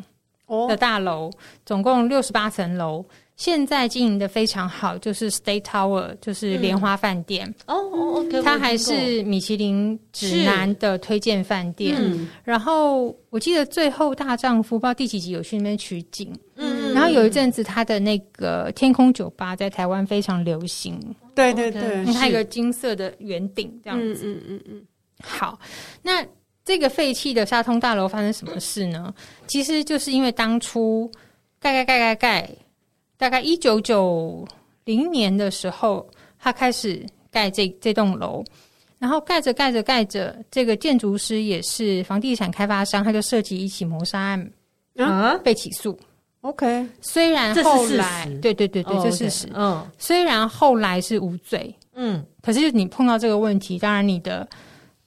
的大楼，哦、总共六十八层楼。现在经营的非常好，就是 State Tower，就是莲花饭店。哦哦，OK，它还是米其林指南的推荐饭店。嗯、然后我记得最后大丈夫不知道第几集有去那边取景。嗯，然后有一阵子它的那个天空酒吧在台湾非常流行。对对对，它有个金色的圆顶这样子。嗯嗯嗯嗯。好，那这个废弃的沙通大楼发生什么事呢？其实就是因为当初盖盖盖盖盖。大概一九九零年的时候，他开始盖这这栋楼，然后盖着盖着盖着，这个建筑师也是房地产开发商，他就涉及一起谋杀案啊，被起诉。OK，虽然后来，对对对对，这是事实。嗯，虽然后来是无罪，嗯，可是你碰到这个问题，当然你的。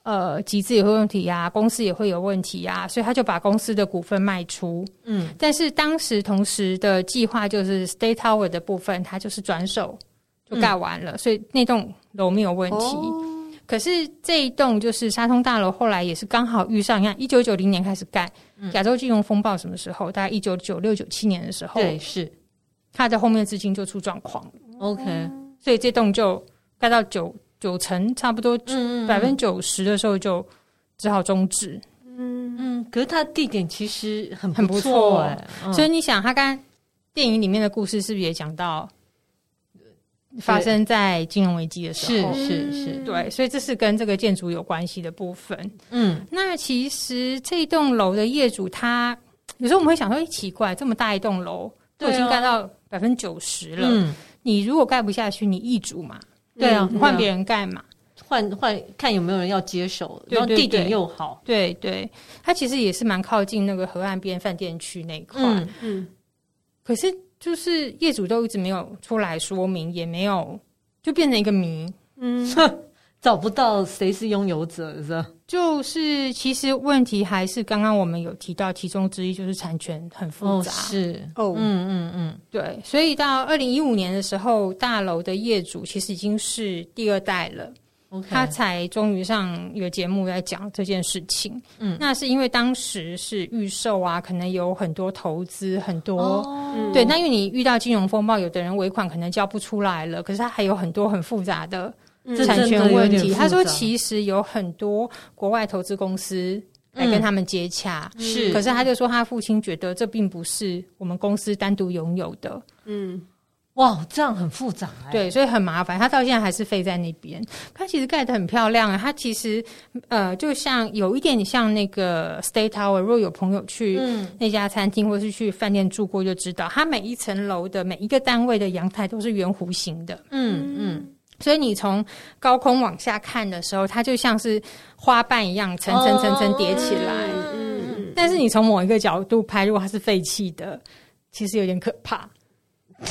呃，集资也会有问题呀，公司也会有问题呀，所以他就把公司的股份卖出。嗯，但是当时同时的计划就是 State Tower 的部分，它就是转手就盖完了，嗯、所以那栋楼没有问题。哦、可是这一栋就是沙通大楼，后来也是刚好遇上，你看一九九零年开始盖，亚洲金融风暴什么时候？大概一九九六九七年的时候，对，是他的后面资金就出状况。OK，所以这栋就盖到九。九成差不多，百分之九十的时候就只好终止。嗯。嗯，可是它地点其实很很不错哎，所以你想，他刚电影里面的故事是不是也讲到发生在金融危机的时候？是是是，对，所以这是跟这个建筑有关系的部分。嗯，那其实这栋楼的业主他有时候我们会想说，哎，奇怪，这么大一栋楼都已经盖到百分之九十了，嗯，你如果盖不下去，你易主嘛？对啊，换别人盖嘛，换换看有没有人要接手，然后地点又好，对对，它其实也是蛮靠近那个河岸边饭店区那一块，嗯，可是就是业主都一直没有出来说明，也没有，就变成一个谜，嗯。找不到谁是拥有者，是吧？就是其实问题还是刚刚我们有提到，其中之一就是产权很复杂。哦、是哦，嗯嗯嗯，对。所以到二零一五年的时候，大楼的业主其实已经是第二代了。他才终于上有节目来讲这件事情。嗯，那是因为当时是预售啊，可能有很多投资，很多、哦、对。那因为你遇到金融风暴，有的人尾款可能交不出来了，可是他还有很多很复杂的。产权问题，他说其实有很多国外投资公司来跟他们接洽，是、嗯，可是他就说他父亲觉得这并不是我们公司单独拥有的，嗯，哇，这样很复杂、欸，对，所以很麻烦，他到现在还是废在那边。他其实盖得很漂亮啊，他其实呃，就像有一点像那个 State Tower，如果有朋友去那家餐厅或是去饭店住过，就知道，他每一层楼的每一个单位的阳台都是圆弧形的，嗯嗯。所以你从高空往下看的时候，它就像是花瓣一样层层层层叠起来。嗯，但是你从某一个角度拍，如果它是废弃的，其实有点可怕，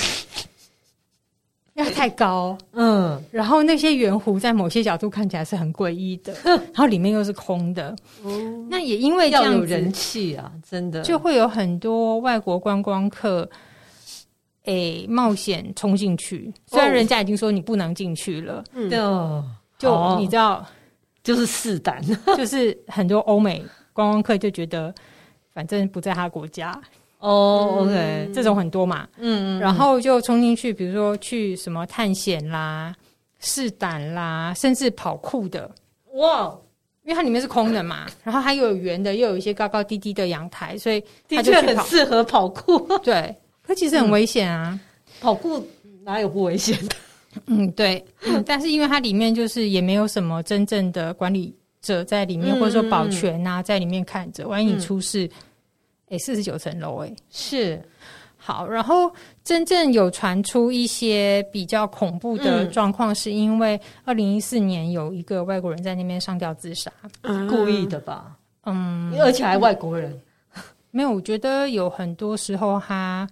因为太高。嗯，然后那些圆弧在某些角度看起来是很诡异的，然后里面又是空的。哦，那也因为这样要有人气啊，真的就会有很多外国观光客。诶、欸，冒险冲进去，虽然人家已经说你不能进去了，嗯，就你知道，就是试胆，就是很多欧美观光客就觉得，反正不在他国家，哦，OK，这种很多嘛，嗯嗯，然后就冲进去，比如说去什么探险啦、试胆啦，甚至跑酷的，哇，因为它里面是空的嘛，然后它又有圆的，又有一些高高低低的阳台，所以的确很适合跑酷，对。可其实很危险啊，嗯！跑酷哪有不危险的？嗯，对。嗯，但是因为它里面就是也没有什么真正的管理者在里面，嗯、或者说保全啊，在里面看着，万一你出事，哎、嗯，四十九层楼，哎，是好。然后真正有传出一些比较恐怖的状况，是因为二零一四年有一个外国人在那边上吊自杀，嗯，故意的吧？嗯，而且还外国人。没有，我觉得有很多时候他。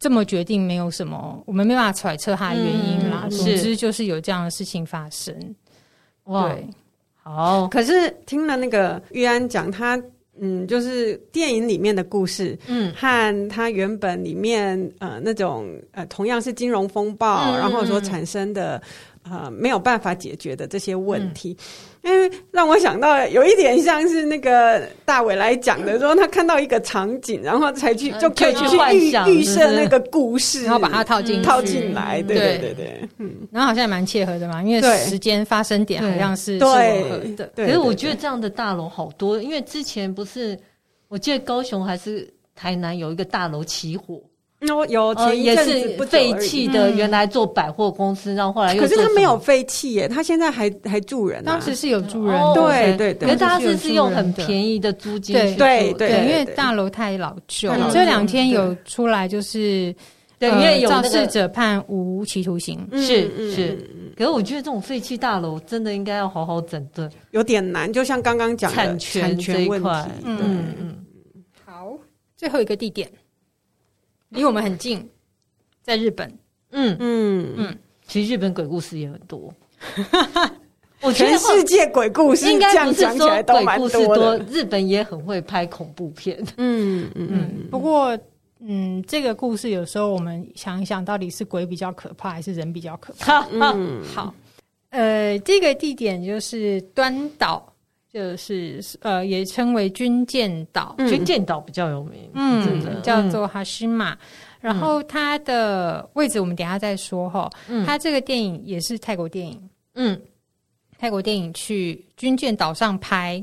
这么决定没有什么，我们没办法揣测它的原因啦。嗯、总之就是有这样的事情发生。哇，对，好。可是听了那个玉安讲，他嗯，就是电影里面的故事，嗯，和他原本里面呃那种呃同样是金融风暴，嗯、然后所产生的呃没有办法解决的这些问题。嗯因为让我想到有一点像是那个大伟来讲的，说他看到一个场景，然后才去就可以去预预设那个故事，然后把它套进套进来。对对对对，嗯，然后好像也蛮切合的嘛，因为时间发生点好像是吻合的。可是我觉得这样的大楼好多，因为之前不是我记得高雄还是台南有一个大楼起火。有有前一阵子废弃的，原来做百货公司，然后后来又。可是他没有废弃耶，他现在还还住人。当时是有住人，对对对。可是他是是用很便宜的租金，对对对，因为大楼太老旧。这两天有出来就是，对，因为有肇事者判无期徒刑，是是。可是我觉得这种废弃大楼真的应该要好好整顿，有点难。就像刚刚讲的产权这一块，嗯嗯。好，最后一个地点。离我们很近，在日本。嗯嗯嗯，其实日本鬼故事也很多。我 全世界鬼故事应该不是说鬼故事多，日本也很会拍恐怖片。嗯嗯嗯。不过，嗯，这个故事有时候我们想一想，到底是鬼比较可怕，还是人比较可怕？嗯，好。呃，这个地点就是端岛。就是呃，也称为军舰岛，军舰岛比较有名，嗯，叫做哈西马。然后它的位置我们等一下再说哈。嗯，它这个电影也是泰国电影，嗯，泰国电影去军舰岛上拍，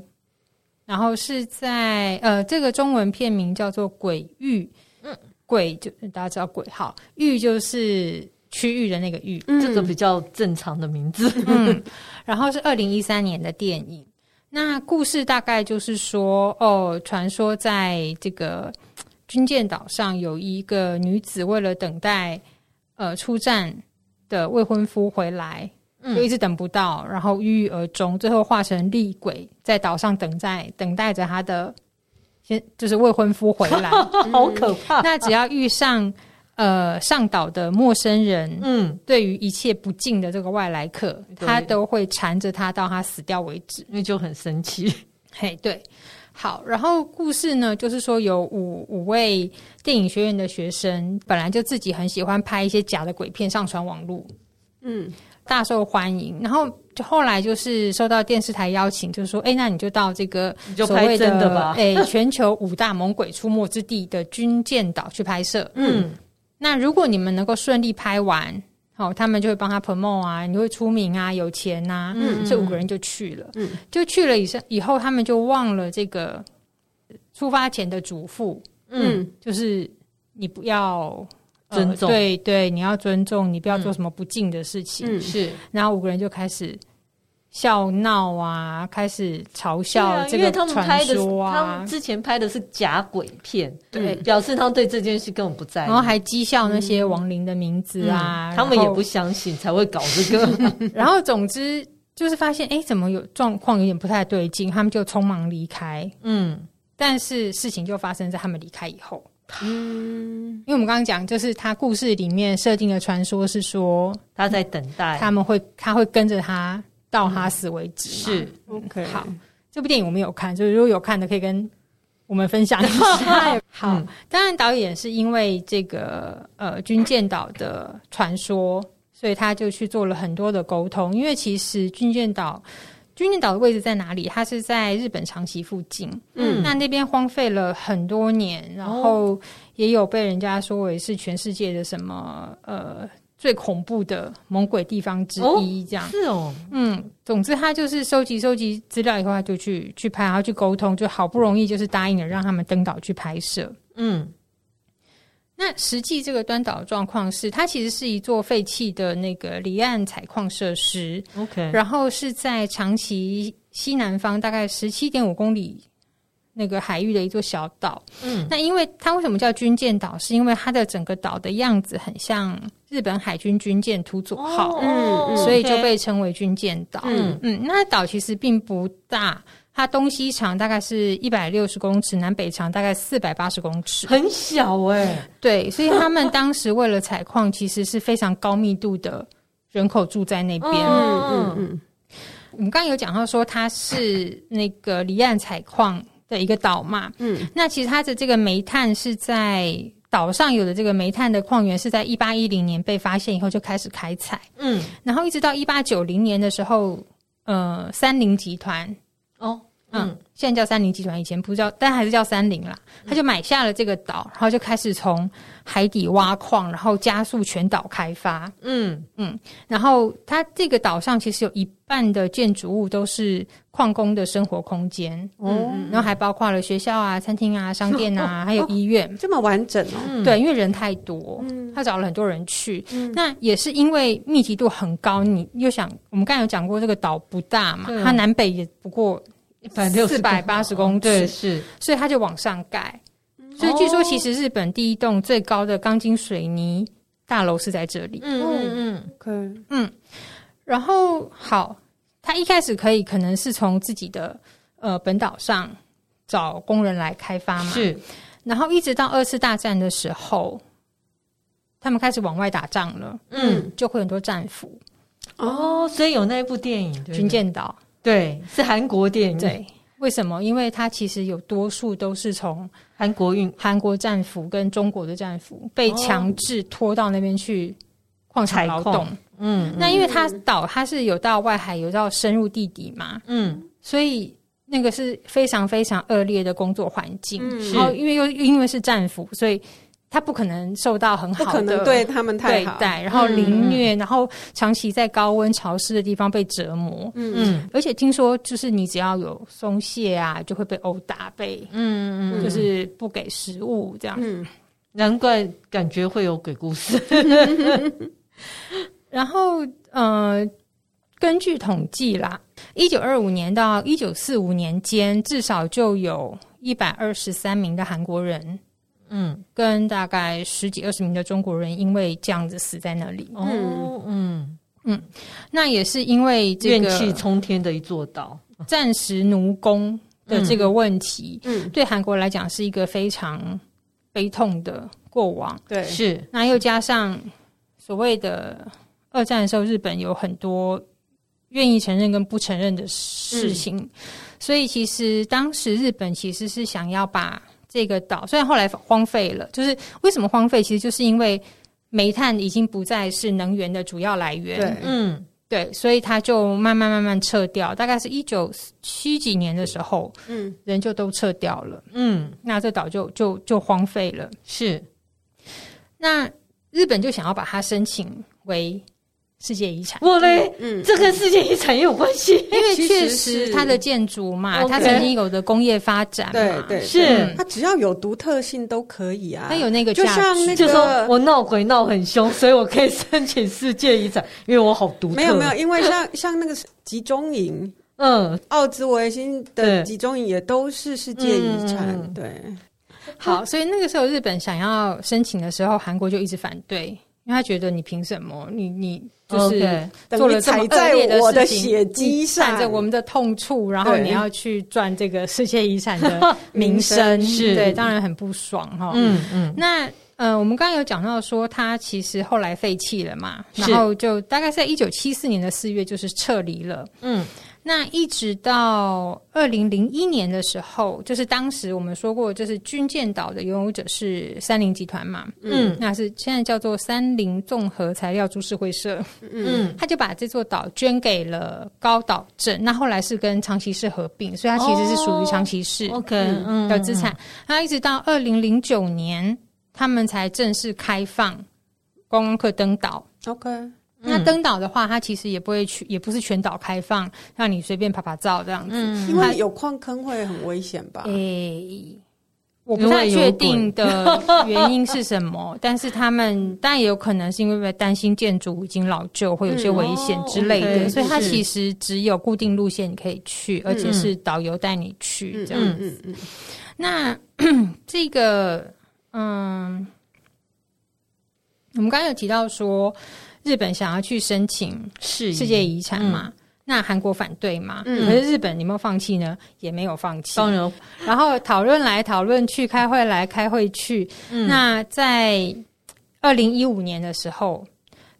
然后是在呃，这个中文片名叫做《鬼域》，嗯，鬼就大家知道鬼。号，域就是区域的那个域，这个比较正常的名字。嗯，然后是二零一三年的电影。那故事大概就是说，哦，传说在这个军舰岛上有一个女子，为了等待呃出战的未婚夫回来，嗯、就一直等不到，然后郁郁而终，最后化成厉鬼在岛上等待，等待着她的先就是未婚夫回来，好可怕。那只要遇上。呃，上岛的陌生人，嗯，对于一切不敬的这个外来客，他都会缠着他到他死掉为止，因为就很生气。嘿，对，好，然后故事呢，就是说有五五位电影学院的学生，本来就自己很喜欢拍一些假的鬼片上传网络，嗯，大受欢迎。然后就后来就是受到电视台邀请，就是说，哎，那你就到这个所谓的哎全球五大猛鬼出没之地的军舰岛去拍摄，嗯。那如果你们能够顺利拍完，好，他们就会帮他 promote 啊，你会出名啊，有钱呐、啊，嗯，这五个人就去了，嗯，就去了以上以后，他们就忘了这个出发前的嘱咐，嗯，就是你不要尊重，呃、对对，你要尊重，你不要做什么不敬的事情，嗯，是，然后五个人就开始。笑闹啊，开始嘲笑这个传说啊，因为他们拍的，他们之前拍的是假鬼片，对，表示他们对这件事根本不在意，然后还讥笑那些亡灵的名字啊，嗯嗯、他们也不相信才会搞这个。然后 总之就是发现，哎，怎么有状况有点不太对劲，他们就匆忙离开。嗯，但是事情就发生在他们离开以后。嗯，因为我们刚刚讲，就是他故事里面设定的传说是说他在等待，他们会他会跟着他。到他死为止。是 OK。好，这部电影我们有看，就是如果有看的，可以跟我们分享一下。好，嗯、当然导演是因为这个呃军舰岛的传说，所以他就去做了很多的沟通。因为其实军舰岛，军舰岛的位置在哪里？它是在日本长崎附近。嗯，那那边荒废了很多年，然后也有被人家说为是全世界的什么呃。最恐怖的猛鬼地方之一，这样、哦、是哦，嗯，总之他就是收集收集资料以后，他就去去拍，然后去沟通，就好不容易就是答应了让他们登岛去拍摄。嗯，那实际这个端岛的状况是，它其实是一座废弃的那个离岸采矿设施。OK，然后是在长崎西南方大概十七点五公里。那个海域的一座小岛，嗯，那因为它为什么叫军舰岛？是因为它的整个岛的样子很像日本海军军舰土佐号，嗯，所以就被称为军舰岛。嗯嗯，那岛其实并不大，它东西长大概是一百六十公尺，南北长大概四百八十公尺，很小哎、欸。对，所以他们当时为了采矿，其实是非常高密度的人口住在那边。嗯嗯嗯，我们刚刚有讲到说它是那个离岸采矿。的一个岛嘛，嗯，那其实它的这个煤炭是在岛上有的这个煤炭的矿源是在一八一零年被发现以后就开始开采，嗯，然后一直到一八九零年的时候，呃，三菱集团，哦。嗯，现在叫三菱集团，以前不叫，但还是叫三菱啦。他就买下了这个岛，然后就开始从海底挖矿，然后加速全岛开发。嗯嗯，然后它这个岛上其实有一半的建筑物都是矿工的生活空间。哦、嗯，然后还包括了学校啊、餐厅啊、商店啊，哦、还有医院，这么完整哦。嗯、对，因为人太多，他找了很多人去。嗯、那也是因为密集度很高。你又想，我们刚才有讲过，这个岛不大嘛，它南北也不过。四百八十公尺，对，是，所以他就往上盖。所以据说，其实日本第一栋最高的钢筋水泥大楼是在这里。嗯嗯嗯，可以。嗯，然后好，他一开始可以可能是从自己的呃本岛上找工人来开发嘛。是，然后一直到二次大战的时候，他们开始往外打仗了。嗯，就会很多战俘。哦，所以有那一部电影《军舰岛》。对，是韩国电影。对，为什么？因为它其实有多数都是从韩国运韩国战俘跟中国的战俘被强制拖到那边去矿场劳动。嗯，那因为它岛它是有到外海，有到深入地底嘛。嗯，所以那个是非常非常恶劣的工作环境。嗯，然后因为又因为是战俘，所以。他不可能受到很好的不可能对他们太好对待，然后凌虐，嗯、然后长期在高温潮湿的地方被折磨。嗯嗯，而且听说就是你只要有松懈啊，就会被殴打，被嗯嗯，就是不给食物这样。嗯，难怪感觉会有鬼故事。然后呃，根据统计啦，一九二五年到一九四五年间，至少就有一百二十三名的韩国人，嗯，跟大概十几二十名的中国人，因为这样子死在那里。哦，嗯嗯，那也是因为这个怨气冲天的一座岛，战时奴工的这个问题，嗯，对韩国来讲是一个非常悲痛的过往。对，是。那又加上所谓的二战的时候，日本有很多。愿意承认跟不承认的事情，嗯、所以其实当时日本其实是想要把这个岛，虽然后来荒废了，就是为什么荒废？其实就是因为煤炭已经不再是能源的主要来源。对，嗯，对，所以它就慢慢慢慢撤掉。大概是一九七几年的时候，嗯，人就都撤掉了。嗯，那这岛就就就荒废了。是，那日本就想要把它申请为。世界遗产，我嘞，嗯，这跟世界遗产也有关系，因为确实它的建筑嘛，它曾经有的工业发展嘛，对对，是。它只要有独特性都可以啊。它有那个，就像那个，就说我闹鬼闹很凶，所以我可以申请世界遗产，因为我好独特。没有没有，因为像 像那个集中营，嗯，奥兹维辛的集中营也都是世界遗产，对。好，所以那个时候日本想要申请的时候，韩国就一直反对，因为他觉得你凭什么？你你。就是做了这么恶劣的事情，踩着我们的痛处，然后你要去赚这个世界遗产的名声，是对，当然很不爽哈。嗯嗯。那呃，我们刚刚有讲到说，他其实后来废弃了嘛，然后就大概在一九七四年的四月，就是撤离了。嗯。那一直到二零零一年的时候，就是当时我们说过，就是军舰岛的拥有者是三菱集团嘛，嗯，那是现在叫做三菱综合材料株式会社，嗯，他就把这座岛捐给了高岛镇，那后来是跟长崎市合并，所以它其实是属于长崎市，OK 的资产。那一直到二零零九年，他们才正式开放观光客登岛，OK。那登岛的话，它其实也不会去，也不是全岛开放，让你随便拍拍照这样子。嗯，因为有矿坑会很危险吧？诶、欸，我不太确定的原因是什么，但是他们当然也有可能是因为担心建筑已经老旧，会有些危险之类的，嗯哦 okay，所以它其实只有固定路线你可以去，而且是导游带你去这样子。嗯嗯嗯嗯，那 这个，嗯，我们刚刚有提到说。日本想要去申请世界遗产嘛？嗯、那韩国反对嘛？嗯、可是日本有没有放弃呢？也没有放弃。当然，然后讨论来讨论去，开会来开会去。嗯、那在二零一五年的时候，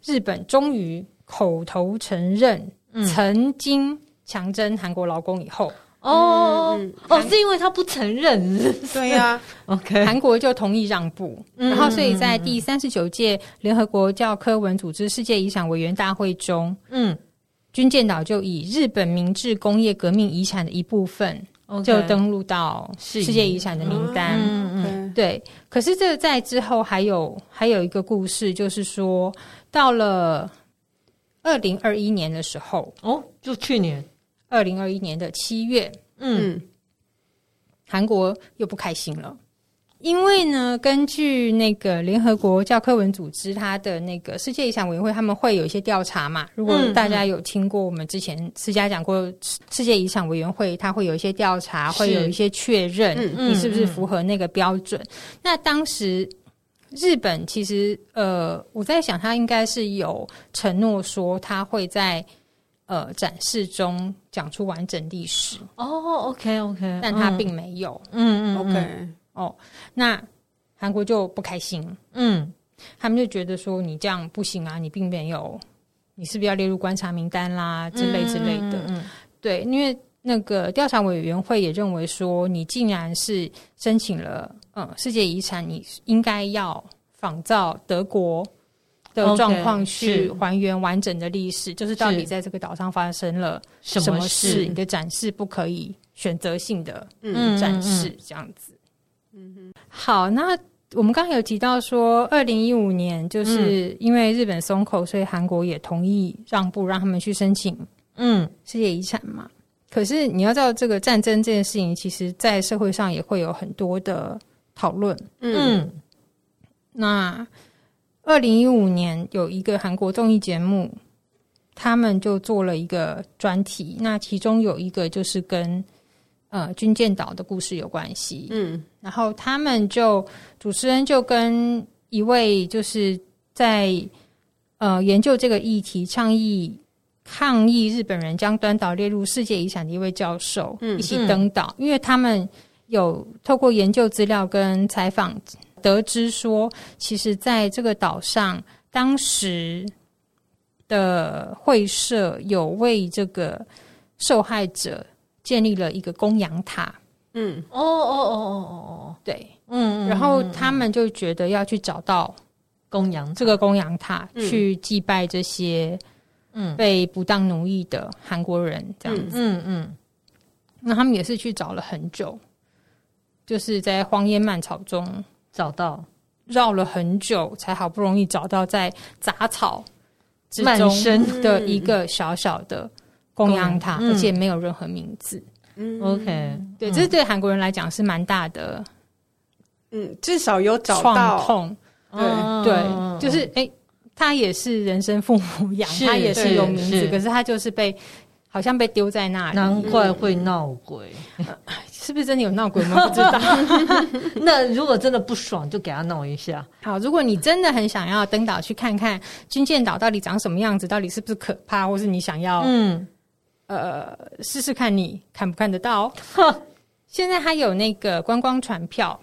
日本终于口头承认曾经强征韩国劳工以后。哦哦，是因为他不承认，对呀。OK，韩国就同意让步，然后所以在第三十九届联合国教科文组织世界遗产委员大会中，嗯，军舰岛就以日本明治工业革命遗产的一部分，就登录到世界遗产的名单。嗯嗯，对。可是这在之后还有还有一个故事，就是说到了二零二一年的时候，哦，就去年。二零二一年的七月，嗯，韩国又不开心了，因为呢，根据那个联合国教科文组织，它的那个世界遗产委员会，他们会有一些调查嘛。如果大家有听过我们之前私家讲过，世界遗产委员会，它会有一些调查，会有一些确认，你是不是符合那个标准。那当时日本其实，呃，我在想，他应该是有承诺说，他会在。呃，展示中讲出完整历史。哦，OK OK，但他并没有，嗯嗯，OK，哦，那韩国就不开心，嗯，他们就觉得说你这样不行啊，你并没有，你是不是要列入观察名单啦之类之类的，嗯，对，因为那个调查委员会也认为说，你竟然是申请了，嗯，世界遗产，你应该要仿照德国。的状况去还原完整的历史，就是到底在这个岛上发生了什么事？你的展示不可以选择性的展示这样子。嗯哼，好，那我们刚刚有提到说，二零一五年就是因为日本松口，所以韩国也同意让步，让他们去申请嗯世界遗产嘛。可是你要知道，这个战争这件事情，其实在社会上也会有很多的讨论。嗯，那。二零一五年有一个韩国综艺节目他们就做了一个专题，那其中有一个就是跟呃军舰岛的故事有关系。嗯，然后他们就主持人就跟一位就是在呃研究这个议题倡议抗议日本人将端岛列入世界遗产的一位教授，嗯，一起登岛，因为他们有透过研究资料跟采访得知说，其实在这个岛上当时。的会社有为这个受害者建立了一个供养塔。嗯，哦哦哦哦哦哦，对，嗯，然后他们就觉得要去找到供养这个供养塔，去祭拜这些嗯被不当奴役的韩国人，这样子。嗯嗯，那他们也是去找了很久，就是在荒烟蔓草中找到，绕了很久，才好不容易找到在杂草。之中的一个小小的供养塔，而且没有任何名字。嗯，OK，对，这是对韩国人来讲是蛮大的，嗯，至少有找到。创痛。对。对，就是哎，他也是人生父母养，他也是有名字，可是他就是被好像被丢在那里，难怪会闹鬼。是不是真的有闹鬼吗？不知道。那如果真的不爽，就给他闹一下。好，如果你真的很想要登岛去看看军舰岛到底长什么样子，到底是不是可怕，或是你想要嗯呃试试看你看不看得到？呵 现在还有那个观光船票，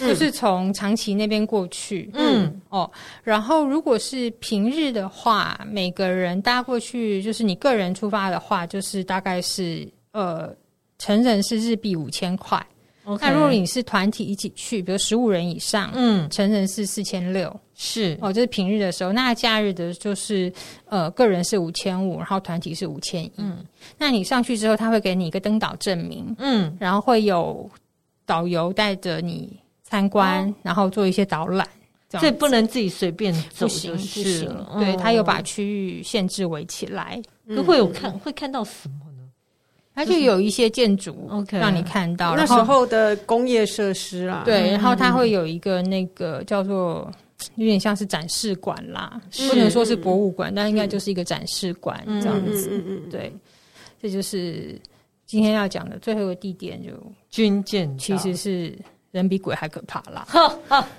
嗯、就是从长崎那边过去。嗯哦，然后如果是平日的话，每个人搭过去，就是你个人出发的话，就是大概是呃。成人是日币五千块.那如果你是团体一起去，比如十五人以上，嗯，成人是四千六，是哦，这是平日的时候。那假日的就是呃，个人是五千五，然后团体是五千一。嗯，那你上去之后，他会给你一个登岛证明，嗯，然后会有导游带着你参观，哦、然后做一些导览，这所以不能自己随便走，不行不行。哦、对，他有把区域限制围起来，嗯会有看会看到什么？它就有一些建筑，OK，让你看到那时候的工业设施啦，对，然后它会有一个那个叫做 有点像是展示馆啦，不能说是博物馆，但应该就是一个展示馆这样子。对，这就是今天要讲的最后一个地点，就军舰，其实是人比鬼还可怕啦。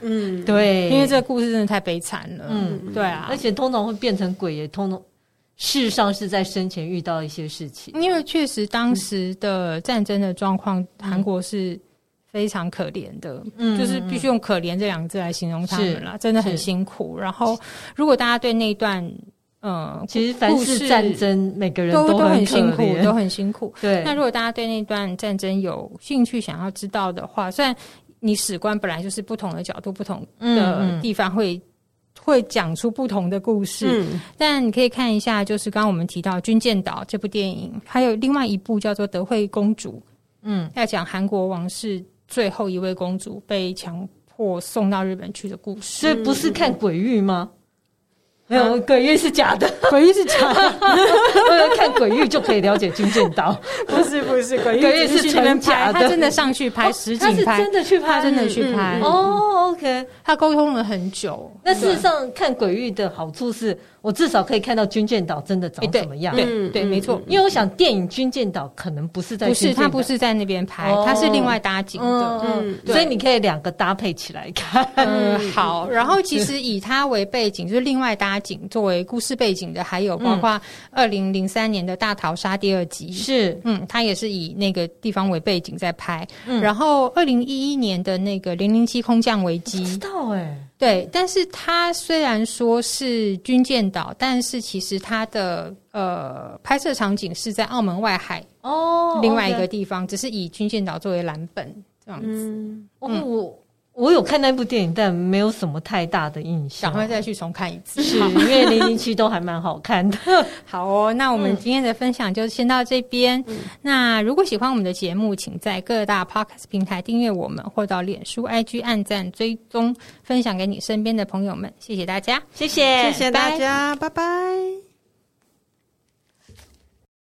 嗯，对，因为这个故事真的太悲惨了。嗯，对啊，而且通常会变成鬼，也通通。事实上是在生前遇到一些事情，因为确实当时的战争的状况，韩国是非常可怜的，嗯，就是必须用“可怜”这两个字来形容他们了，真的很辛苦。然后，如果大家对那段，呃，其实凡是战争，每个人都都很辛苦，都很辛苦。对，那如果大家对那段战争有兴趣，想要知道的话，虽然你史观本来就是不同的角度、不同的地方会。会讲出不同的故事，嗯、但你可以看一下，就是刚刚我们提到《军舰岛》这部电影，还有另外一部叫做《德惠公主》，嗯，要讲韩国王室最后一位公主被强迫送到日本去的故事。所以不是看鬼域吗？没有，鬼域是假的，鬼域是假的。看鬼域就可以了解军舰岛，不是不是，鬼域是真假的，他真的上去拍实景拍，真的去拍，真的去拍。哦，OK，他沟通了很久。那事实上，看鬼域的好处是。我至少可以看到军舰岛真的长什么样。对对，没错。因为我想电影《军舰岛》可能不是在，不是，它不是在那边拍，它是另外搭景的。嗯，所以你可以两个搭配起来看。嗯，好。然后其实以它为背景，就是另外搭景作为故事背景的，还有包括二零零三年的大逃杀第二集。是，嗯，它也是以那个地方为背景在拍。然后二零一一年的那个零零七空降危机，知道哎。对，但是它虽然说是军舰岛，但是其实它的呃拍摄场景是在澳门外海哦，另外一个地方，只是以军舰岛作为蓝本这样子。嗯，我。我有看那部电影，但没有什么太大的印象。赶快再去重看一次，是 因为零零七都还蛮好看的。好哦，那我们今天的分享就先到这边。嗯、那如果喜欢我们的节目，请在各大 Podcast 平台订阅我们，或到脸书、IG 按赞、追踪、分享给你身边的朋友们。谢谢大家，谢谢，谢谢大家，拜拜。